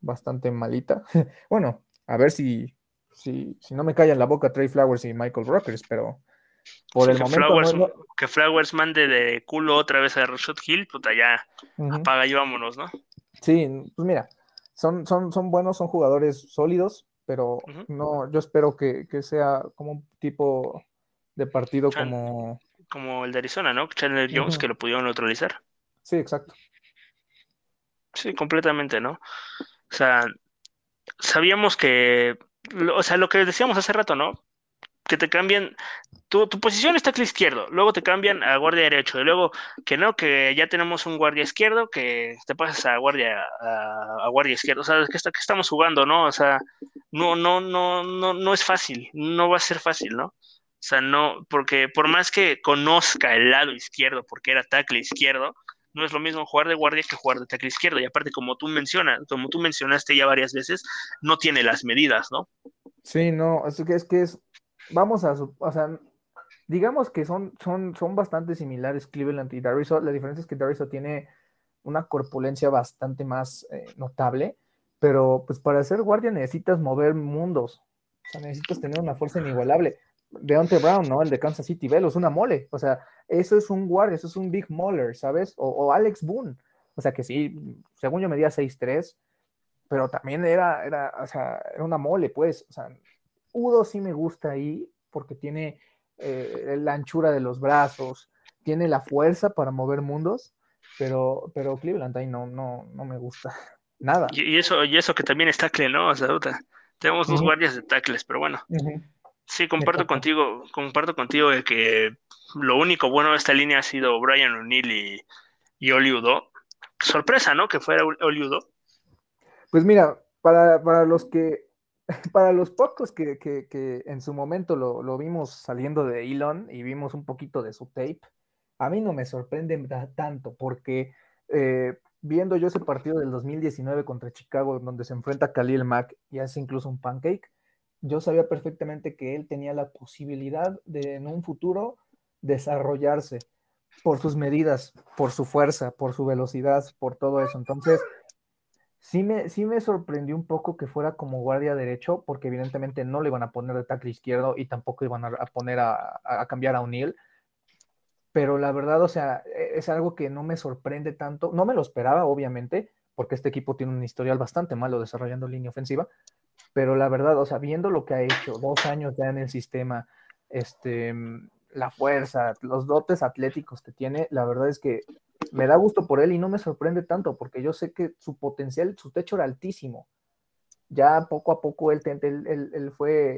bastante malita. [laughs] bueno, a ver si, si, si no me callan la boca Trey Flowers y Michael Rockers, pero por el que momento. Flowers, Que Flowers mande de culo otra vez a Rashad Hill, puta, ya apaga y vámonos, ¿no? Sí, pues mira, son, son, son buenos, son jugadores sólidos, pero no, yo espero que, que, sea como un tipo de partido como. Como el de Arizona, ¿no? Chandler Jones, que lo pudieron neutralizar. Sí, exacto. Sí, completamente, ¿no? O sea, sabíamos que, o sea, lo que decíamos hace rato, ¿no? Que te cambian, tu, tu posición está aquí izquierdo, luego te cambian a guardia derecho, y luego que no, que ya tenemos un guardia izquierdo, que te pasas a guardia, a, guardia izquierdo, o sea, que, está, que estamos jugando, ¿no? O sea, no, no, no, no, no es fácil, no va a ser fácil, ¿no? O sea, no, porque por más que conozca el lado izquierdo, porque era tackle izquierdo, no es lo mismo jugar de guardia que jugar de tackle izquierdo. Y aparte, como tú mencionas, como tú mencionaste ya varias veces, no tiene las medidas, ¿no? Sí, no, es que es que es, vamos a, o sea, digamos que son, son, son bastante similares Cleveland y Dariso. La diferencia es que Dariso tiene una corpulencia bastante más eh, notable, pero pues para ser guardia necesitas mover mundos, o sea, necesitas tener una fuerza inigualable. Deontay Brown, ¿no? El de Kansas City Velo, es una mole. O sea, eso es un guardia, eso es un Big Moller, ¿sabes? O, Alex Boone. O sea, que sí, según yo medía 6'3, pero también era, era, o sea, era una mole, pues. O sea, Udo sí me gusta ahí porque tiene eh, la anchura de los brazos, tiene la fuerza para mover mundos, pero, pero Cleveland ahí no, no, no me gusta. [laughs] Nada. Y, eso, y eso que también es tackle, ¿no? O sea, tenemos dos guardias de tackles, pero bueno. Sí, comparto contigo, comparto contigo de que lo único bueno de esta línea ha sido Brian O'Neill y, y Oliudo. Sorpresa, ¿no? Que fuera Oliudo. Pues mira, para, para los que, [laughs] para los pocos que, que, que en su momento lo, lo, vimos saliendo de Elon y vimos un poquito de su tape, a mí no me sorprende tanto porque eh, viendo yo ese partido del 2019 contra Chicago, donde se enfrenta Khalil Mack y hace incluso un pancake, yo sabía perfectamente que él tenía la posibilidad de en un futuro desarrollarse por sus medidas, por su fuerza, por su velocidad, por todo eso. Entonces, sí me, sí me sorprendió un poco que fuera como guardia derecho, porque evidentemente no le iban a poner de tackle izquierdo y tampoco iban a, poner a, a cambiar a O'Neill. Pero la verdad, o sea, e, es algo que no me sorprende tanto. No me lo esperaba, obviamente, porque este equipo tiene un historial bastante malo desarrollando línea ofensiva, pero la verdad, o sea, viendo lo que ha hecho, dos años ya en el sistema, este, la fuerza, los dotes atléticos que tiene, la verdad es que me da gusto por él y no me sorprende tanto, porque yo sé que su potencial, su techo era altísimo. Ya poco a poco él, fue,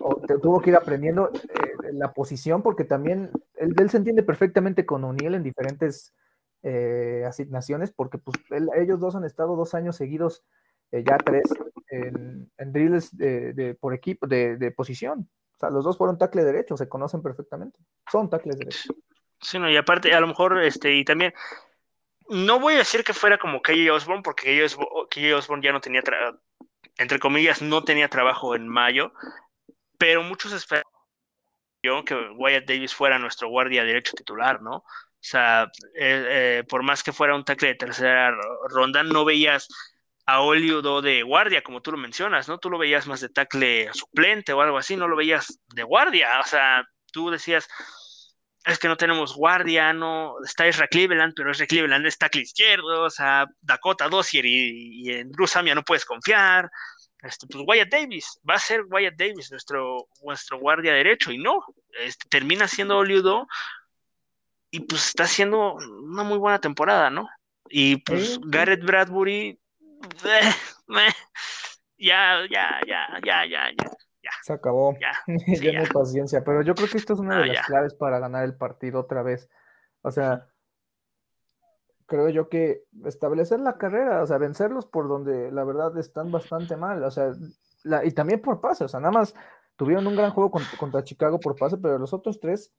o tuvo que ir aprendiendo eh, la posición, porque también él, se entiende perfectamente con O'Neill en diferentes eh, asignaciones, porque pues ellos dos han estado dos años seguidos, eh, ya tres, en, drills de, por equipo, de, posición. O sea, los dos fueron tackle derecho, se conocen perfectamente. Son tackles derechos. Sí, no, y aparte, a lo mejor, este, y también, no voy a decir que fuera como KJ Osborne, porque KJ Osborne ya no tenía, entre comillas, no tenía trabajo en mayo, pero muchos esperaban que Wyatt Davis fuera nuestro guardia derecho titular, ¿no? O sea, eh, eh, por más que fuera un tackle de tercera ronda, no veías a Oliudo de guardia, como tú lo mencionas, ¿no? Tú lo veías más de tackle suplente o algo así, no lo veías de guardia, o sea, tú decías, es que no tenemos guardia, no, está Ezra Cleveland, pero Ezra Cleveland es tackle izquierdo, o sea, Dakota Dossier y, y en Bruce Samia no puedes confiar, este, pues Wyatt Davis, va a ser Wyatt Davis nuestro, nuestro guardia derecho, y no, este, termina siendo Oliudo y pues está haciendo una muy buena temporada, ¿no? Y pues Garrett Bradbury, eh, ya, ya, ya, ya, ya, ya. Ya, se acabó. Ya, [laughs] ya no hay paciencia. Pero yo creo que esto es una de las claves para ganar el partido otra vez. O sea, creo yo que establecer la carrera, o sea, vencerlos por donde la verdad están bastante mal. O sea, la, y también por pase. O sea, nada más tuvieron un gran juego contra, contra Chicago por pase, pero los otros tres,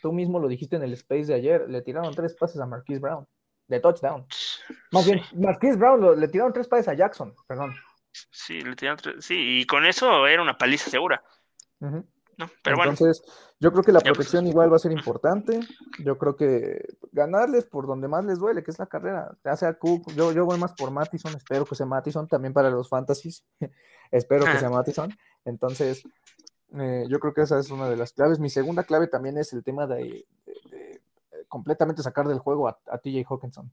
tú mismo lo dijiste en el space de ayer, le tiraron tres pases a Marquise Brown de touchdown. Más bien, Marquise Brown le tiraron tres pases a Jackson, perdón. Sí, le tiraron tres, sí, y con eso era una paliza segura. ¿no? Pero Entonces, yo creo que la protección igual va a ser importante. Yo creo que ganarles por donde más les duele, que es la carrera. Ya sea Cook, yo, yo voy más por Mattison, espero que sea Mattison también para los fantasies. [laughs] espero que sea Mattison. Entonces, eh, yo creo que esa es una de las claves. Mi segunda clave también es el tema de completamente sacar del juego a, TJ Hawkinson.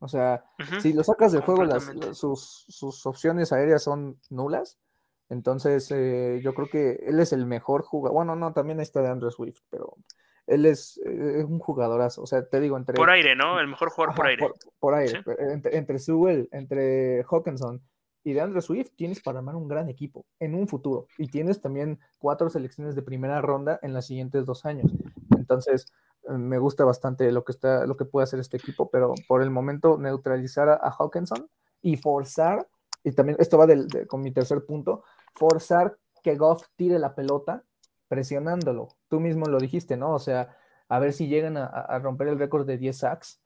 O sea, si lo sacas del juego, las, sus, opciones aéreas son nulas. Entonces, eh, yo creo que él es el mejor jugador. Bueno, no, también está de Andrew Swift, pero él es, eh, un jugadorazo. O sea, te digo, entre. Por aire, ¿no? El mejor jugador por aire. Por, aire. Entre, entre Sewell, entre Hawkinson y de Andrew Swift, tienes para armar un gran equipo en un futuro. Y tienes también cuatro selecciones de primera ronda en los siguientes dos años. Entonces, me gusta bastante lo que está, lo que puede hacer este equipo, pero por el momento neutralizar a, Hawkinson y forzar, y también esto va con mi tercer punto, forzar que Goff tire la pelota presionándolo. Tú mismo lo dijiste, ¿no? O sea, a ver si llegan a, romper el récord de 10 sacks.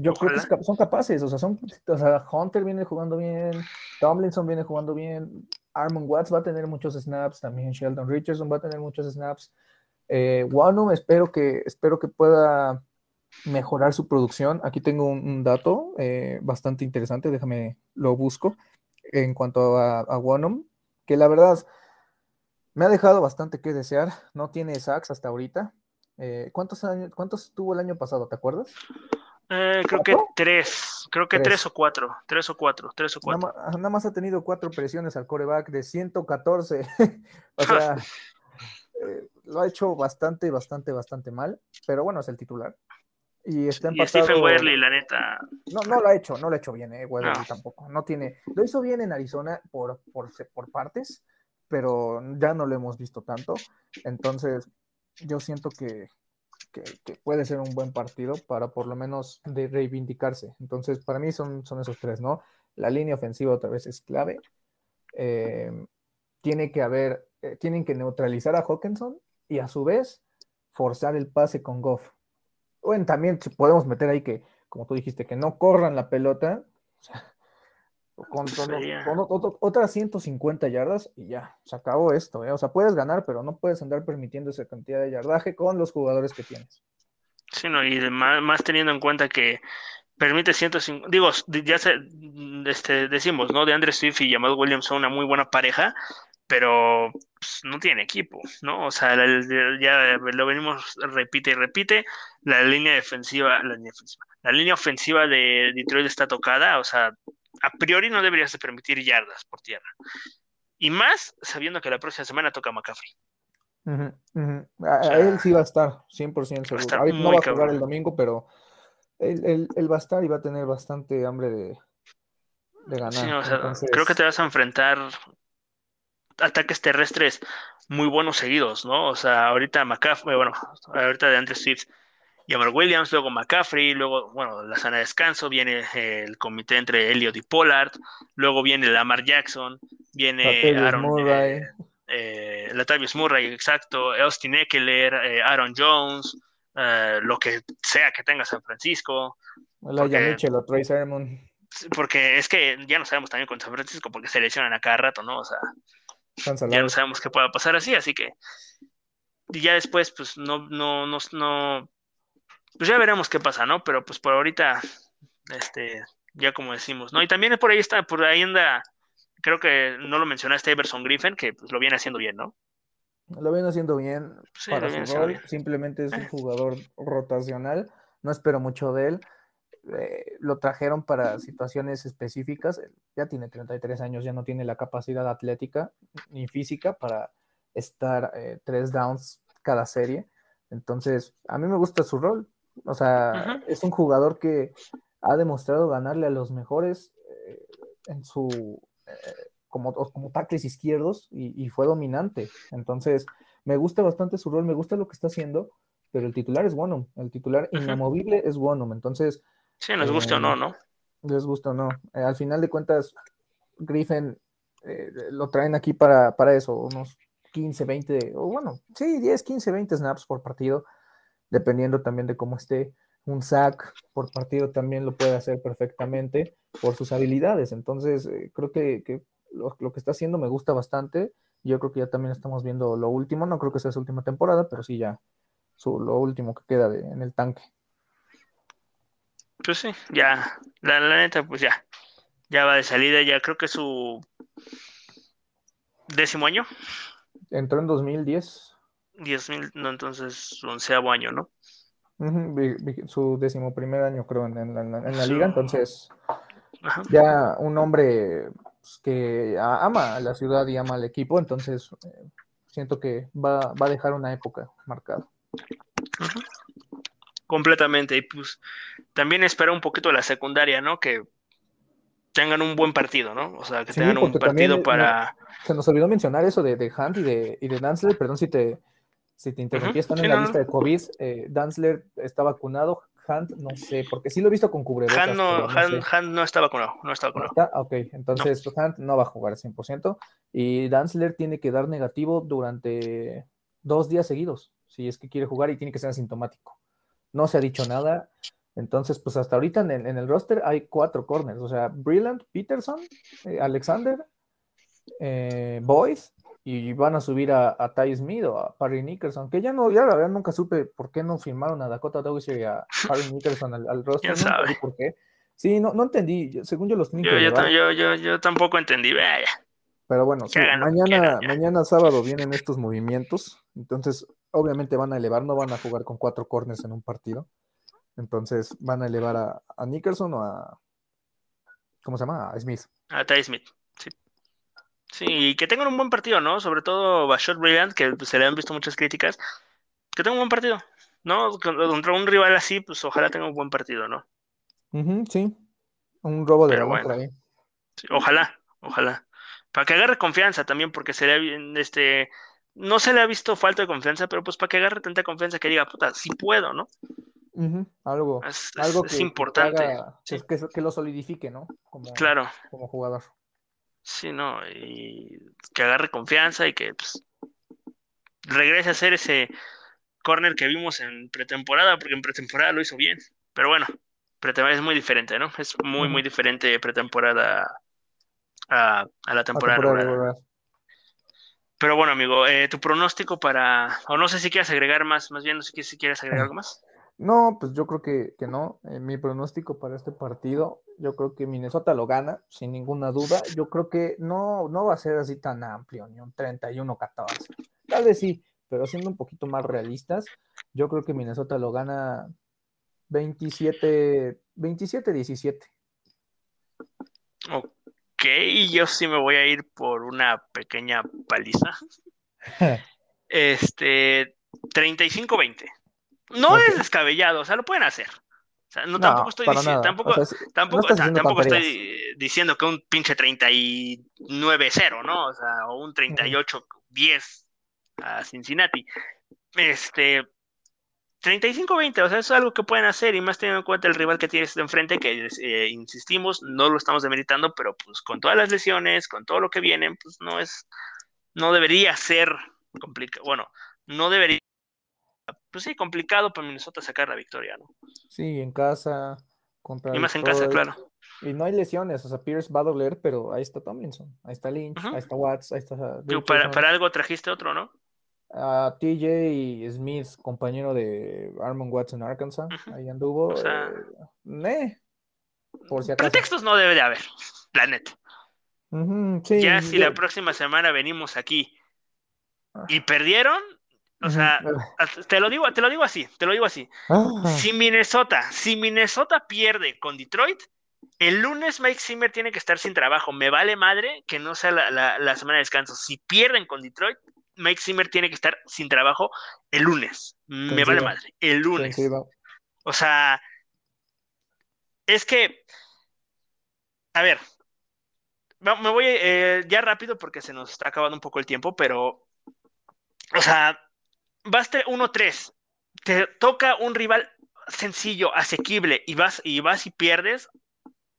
Yo creo que son capaces, o sea, son, o sea, Hunter viene jugando bien, Tomlinson viene jugando bien, Armon Watts va a tener muchos snaps, también Sheldon Richardson va a tener muchos snaps. Eh, espero que, espero que pueda mejorar su producción. Aquí tengo un, dato eh, bastante interesante, déjame lo busco en cuanto a, a que la verdad me ha dejado bastante que desear. No tiene sacks hasta ahorita. Eh, ¿cuántos, años, ¿Cuántos tuvo el año pasado? ¿Te acuerdas? Eh, creo que tres, creo que tres. o cuatro, tres o cuatro, tres o cuatro. Nada, más ha tenido cuatro presiones al coreback de 114. [laughs] o sea, [laughs] eh, lo ha hecho bastante, bastante, bastante mal, pero bueno, es el titular. Y está empatado. Y Stephen Werley, la neta. No, no lo ha hecho, no lo ha hecho bien, eh, tampoco. No tiene. Lo hizo bien en Arizona por, por, por partes, pero ya no lo hemos visto tanto. Entonces, yo siento que, que, puede ser un buen partido para por lo menos de reivindicarse. Entonces, para mí son, son esos tres, ¿no? La línea ofensiva otra vez es clave. Eh, tiene que haber eh, tienen que neutralizar a Hawkinson y a su vez forzar el pase con Goff. Bueno, también podemos meter ahí que, como tú dijiste, que no corran la pelota. con, otras 150 yardas y ya, se acabó esto. ¿eh? O sea, puedes ganar, pero no puedes andar permitiendo esa cantidad de yardaje con los jugadores que tienes. Sí, no, y más, teniendo en cuenta que permite 150, digo, ya se, este, decimos, ¿no? De Andre Swift y Jamal Williams son una muy buena pareja, pero pues, no tiene equipo, ¿no? O sea, ya lo venimos, repite y repite, la línea defensiva, la línea defensiva, la línea ofensiva de Detroit está tocada, o sea, a priori no deberías de permitir yardas por tierra. Y más sabiendo que la próxima semana toca McCaffrey. a, él sí va a estar 100% seguro. Ahorita no va a jugar el domingo, pero él, va a estar y va a tener bastante hambre de, ganar. Creo que te vas a enfrentar ataques terrestres muy buenos seguidos, ¿no? O sea, ahorita McCaffrey, bueno, ahorita de Andrew Swift, Yammer Williams, luego McCaffrey, luego, bueno, la de descanso, viene el comité entre Elliot y Pollard, luego viene Lamar Jackson, viene Aaron Murray. Eh, eh, Latavius Murray, exacto, Austin Eckler, eh, Aaron Jones, lo que sea que tenga San Francisco. Porque, porque es que ya no sabemos también con San Francisco porque se lesionan a cada rato, ¿no? O sea, ya no sabemos qué pueda pasar así, así que y ya después, pues no, no, no, no, pues ya veremos qué pasa, ¿no? Pero pues por ahorita, este, ya como decimos, ¿no? Y también por ahí está, por ahí anda, creo que no lo mencionaste, Everson Griffin, que pues, lo viene haciendo bien, ¿no? Lo viene haciendo bien Sí, para su haciendo rol, bien. simplemente es un Eh. jugador rotacional, no espero mucho de él. Eh, lo trajeron para situaciones específicas, ya tiene 33 años, ya no tiene la capacidad atlética ni física para estar eh, tres downs cada serie. Entonces, a mí me gusta su rol. O sea, es un jugador que ha demostrado ganarle a los mejores eh, en su como, como tackles izquierdos y, y fue dominante. Entonces, me gusta bastante su rol, me gusta lo que está haciendo, pero el titular es Wonum, el titular inamovible es Wonum. Entonces, Sí, nos guste o no, ¿no? les gusta o no. Eh, al final de cuentas, Griffin eh, lo traen aquí para, para eso, unos 15, 20, o bueno, sí, 10, 15, 20 snaps por partido, dependiendo también de cómo esté. Un sack por partido también lo puede hacer perfectamente por sus habilidades. Entonces, eh, creo que, que lo, lo, que está haciendo me gusta bastante. Yo creo que ya también estamos viendo lo último. No creo que sea su última temporada, pero sí ya su, lo último que queda de, en el tanque. Pues sí, ya, la, la, neta, pues ya, ya va de salida, ya creo que es su décimo año. Entró en 2010. Diez mil, no, entonces su onceavo año, ¿no? Uh -huh, su décimo primer año, creo, en, en, en, en la liga, entonces Ajá. ya un hombre pues, que ama a la ciudad y ama al equipo, entonces eh, siento que va, va, a dejar una época marcada. Uh -huh. Completamente, y pues también espera un poquito la secundaria, ¿no? Que tengan un buen partido, ¿no? O sea, que sí, tengan un partido también, para... No, se nos olvidó mencionar eso de, de Hunt y de, y de Danzler, perdón si te, si te interrumpí, uh -huh. están sí, en la lista de COVID, eh, Danzler está vacunado, Hunt no sé, porque sí lo he visto con cubrebocas. Hunt no, no, Hunt, sé. Hunt no está vacunado, no está vacunado. ¿Está? Ok, entonces. Hunt no va a jugar al 100%, y Danzler tiene que dar negativo durante dos días seguidos, si es que quiere jugar y tiene que ser asintomático. No se ha dicho nada, entonces, pues hasta ahorita en el, en el, roster hay cuatro corners, o sea, Brillant, Peterson, eh, Alexander, eh, Boyce, y van a subir a, a Ty Smith o a Parry Nickerson, que ya no, ya la verdad nunca supe por qué no firmaron a Dakota Douglas y a Parry Nickerson al, al roster, [laughs] no entendí por qué. Sí, no, no entendí, según yo los yo, yo, yo, yo, yo, tampoco entendí, vaya. Pero bueno, sí, mañana, mañana sábado vienen estos movimientos, entonces obviamente van a elevar, no van a jugar con cuatro corners en un partido. Entonces van a elevar a, a, Nickerson o a. ¿Cómo se llama? A Smith. A Ty Smith, sí. Sí, y que tengan un buen partido, ¿no? Sobre todo Bashot Brilliant, que se le han visto muchas críticas. Que tenga un buen partido, ¿no? Contra un rival así, pues ojalá tenga un buen partido, ¿no? Uh -huh, sí. Un robo de Pero bueno, por ahí. Sí, ojalá, ojalá. Para que agarre confianza también, porque sería bien, este. No se le ha visto falta de confianza, pero pues para que agarre tanta confianza que diga, puta, sí puedo, ¿no? Uh -huh. Algo, es, algo es, que, es importante. Haga, sí. que, que, lo solidifique, ¿no? Como, claro. Como jugador. Sí, no, y que agarre confianza y que pues, regrese a ser ese corner que vimos en pretemporada, porque en pretemporada lo hizo bien. Pero bueno, es muy diferente, ¿no? Es muy, uh -huh. muy diferente pretemporada a, a la temporada, temporada regular. Pero bueno, amigo, eh, tu pronóstico para, o no sé si quieres agregar más, más bien no sé si quieres agregar algo más. No, pues yo creo que, que no. Eh, mi pronóstico para este partido, yo creo que Minnesota lo gana, sin ninguna duda. Yo creo que no, no va a ser así tan amplio, ni un 31-14. Tal vez sí, pero siendo un poquito más realistas, yo creo que Minnesota lo gana 27, 27-17. Ok, yo sí me voy a ir por una pequeña paliza. [laughs] este, 35-20 No okay. es descabellado, o sea, lo pueden hacer. O sea, no, no tampoco estoy diciendo, tampoco, o sea, tampoco, no o sea, tampoco estoy diciendo que un pinche 39-0, ¿no? O sea, o un 38-10 a Cincinnati. Este, 35-20, o sea, eso es algo que pueden hacer y más teniendo en cuenta el rival que tienes de enfrente, que eh, insistimos, no lo estamos demeritando, pero pues con todas las lesiones, con todo lo que vienen, pues no es, no debería ser complicado, bueno, no debería, pues sí, complicado para Minnesota sacar la victoria, ¿no? Sí, en casa, contra Y más en casa, claro. Y no hay lesiones, o sea, Pierce va a doler, pero ahí está Tomlinson, ahí está Lynch, uh -huh. ahí está Watts, ahí está... Para, para algo trajiste otro, ¿no? A TJ Smith, compañero de Armon Watts en Arkansas, uh -huh. ahí anduvo. O sea, eh, por si acaso. Pretextos no debe de haber, la neta. Sí, ya si yo- la próxima semana venimos aquí Ah. y perdieron, o sea, te lo digo, te lo digo así, te lo digo así. Ah, Si Minnesota, si Minnesota pierde con Detroit, el lunes Mike Zimmer tiene que estar sin trabajo. Me vale madre que no sea la, la- la semana de descanso. Si pierden con Detroit, Mike Zimmer tiene que estar sin trabajo el lunes. Me vale madre, el lunes. coincido. O sea, es que, a ver, me voy eh, ya rápido porque se nos está acabando un poco el tiempo, pero, o sea, vas 1-3, te toca un rival sencillo, asequible, y vas y vas y pierdes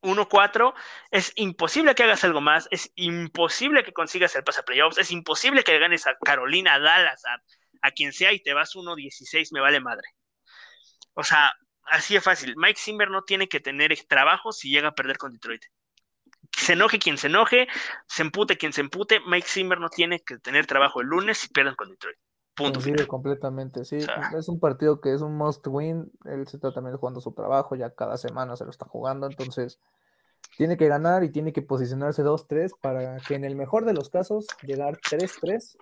1-4, es imposible que hagas algo más, es imposible que consigas el pase a playoffs, es imposible que ganes a Carolina, Dallas, a, quien sea y te vas 1-16, me vale madre. O sea, así de fácil. Mike Zimmer no tiene que tener trabajo si llega a perder con Detroit. Se enoje quien se enoje, se empute quien se empute. Mike Zimmer no tiene que tener trabajo el lunes si pierden con Detroit. Punto. Final. completamente, sí. O sea. Es un partido que es un must win. Él se está también jugando su trabajo, ya cada semana se lo está jugando, entonces tiene que ganar y tiene que posicionarse 2-3 para que en el mejor de los casos llegar 3-3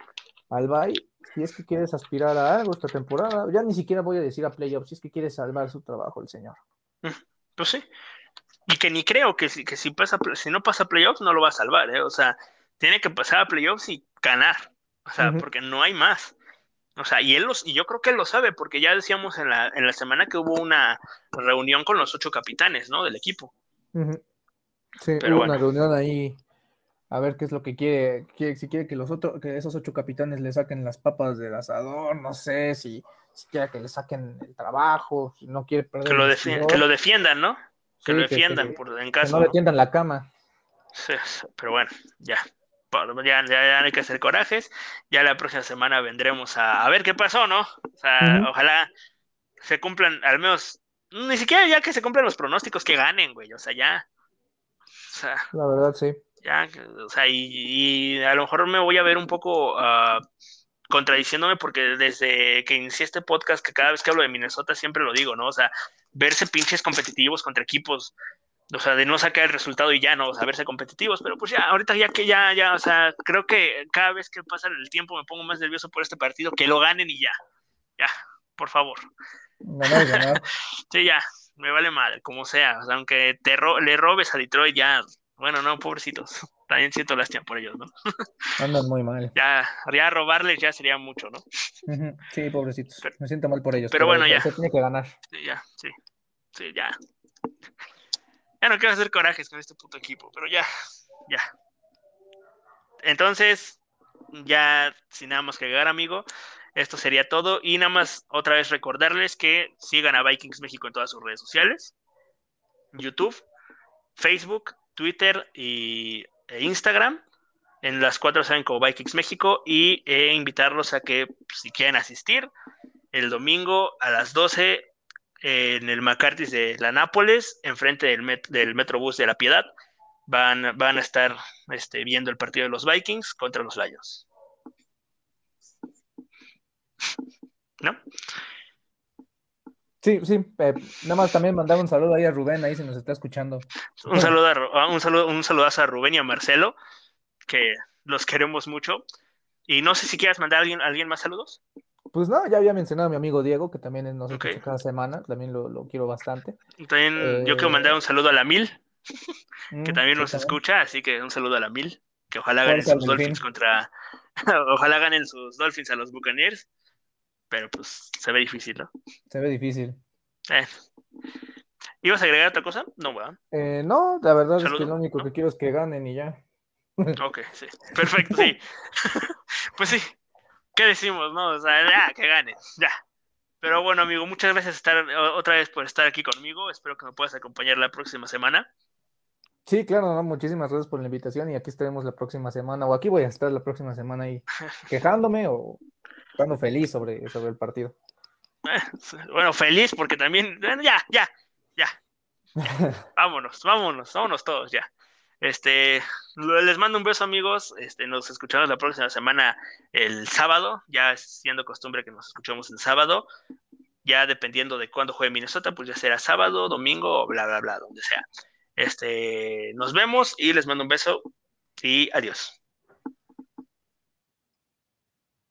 al bye. Si es que quieres aspirar a algo esta temporada, ya ni siquiera voy a decir a playoffs, si es que quiere salvar su trabajo el señor. Pues sí. Y que ni creo que si, que si, pasa, si no pasa a playoffs no lo va a salvar, ¿eh? O sea, tiene que pasar a playoffs y ganar. O sea, porque no hay más. O sea, y él los, y yo creo que él lo sabe, porque ya decíamos en la, en la semana que hubo una reunión con los ocho capitanes, ¿no? Del equipo. Sí, Pero hubo una reunión ahí a ver qué es lo que quiere, quiere- si quiere que los otros, que esos ocho capitanes le saquen las papas del asador, no sé, si, si quiere que le saquen el trabajo, si no quiere perder Que lo, defi- que lo defiendan, ¿no? Que sí, lo defiendan que- por, en que caso. no le tiendan la cama. Sí, pero bueno, ya. Ya, ya, ya hay que hacer corajes. Ya la próxima semana vendremos a, a ver qué pasó, ¿no? O sea, ojalá se cumplan, al menos, ni siquiera ya que se cumplan los pronósticos, que ganen, güey. O sea, ya. O sea, La verdad, sí. ya, o sea, y, y a lo mejor me voy a ver un poco ah, contradiciéndome porque desde que inicié este podcast, que cada vez que hablo de Minnesota siempre lo digo, ¿no? O sea, verse pinches competitivos contra equipos, o sea, de no sacar el resultado y ya, ¿no? O sea, verse competitivos, pero pues ya, ahorita ya que ya, ya, o sea, creo que cada vez que pasa el tiempo me pongo más nervioso por este partido, que lo ganen y ya, ya, por favor. Ganar es ganar. [laughs] Sí, ya, me vale madre, como sea. O sea, aunque te ro- le robes a Detroit, ya, bueno, no, pobrecitos. [laughs] También siento lástima por ellos, ¿no? [laughs] Andan muy mal. Ya, ya robarles ya sería mucho, ¿no? Sí, pobrecitos. Pero- Me siento mal por ellos. pero bueno, ya. Se tiene que ganar. Sí, ya, sí. Sí, ya. Ya no quiero hacer corajes con este puto equipo, pero ya, ya. Entonces, ya sin nada más que agregar, amigo, esto sería todo. Y nada más otra vez recordarles que sigan a Vikings México en todas sus redes sociales: YouTube, Facebook, Twitter y, e Instagram. En las cuatro saben como Vikings México y eh, invitarlos a que pues, si quieren asistir el domingo a las 12 en el McCarthy's de la Nápoles, enfrente del, met- del Metrobús de la Piedad. Van, van a estar este, viendo el partido de los Vikings contra los Lions. ¿No? Sí, sí. eh, nada más también mandar un saludo ahí a Rubén, ahí se nos está escuchando. Un saludo a, Ru- a- un saludo, un saludazo a Rubén y a Marcelo, que los queremos mucho. Y no sé si quieras mandar a alguien, a alguien más saludos. Pues no, ya había mencionado a mi amigo Diego, que también nos Ok. escucha cada semana, también lo, lo quiero bastante. También yo Eh, quiero mandar un saludo a la Mil, [laughs] que Mm, también sí, nos también. escucha, así que un saludo a la Mil, que ojalá ganen sus. Dolphins contra, [laughs] ojalá ganen sus Dolphins a los Buccaneers, pero pues se ve difícil, ¿no? Se ve difícil. Eh. ¿Ibas a agregar otra cosa? No, ¿verdad? Eh, no, la verdad es que lo único ¿No? que quiero es que ganen y ya. [laughs] Ok, sí. Perfecto, sí. pues sí. ¿Qué decimos, no? O sea, ya, que ganen, ya. Pero bueno, amigo, muchas gracias estar, otra vez por estar aquí conmigo. Espero que me puedas acompañar la próxima semana. Sí, claro, no, muchísimas gracias por la invitación y aquí estaremos la próxima semana, o aquí voy a estar la próxima semana ahí [laughs] quejándome o estando feliz sobre, sobre el partido. [laughs] Bueno, feliz porque también, ya, ya, ya. [laughs] Vámonos, vámonos, vámonos todos ya. Este, les mando un beso, amigos. Este, nos escuchamos la próxima semana el sábado, ya siendo costumbre que nos escuchemos el sábado. Ya dependiendo de cuándo juegue Minnesota, pues ya será sábado, domingo, bla, bla, bla, donde sea. Este, nos vemos y les mando un beso y adiós.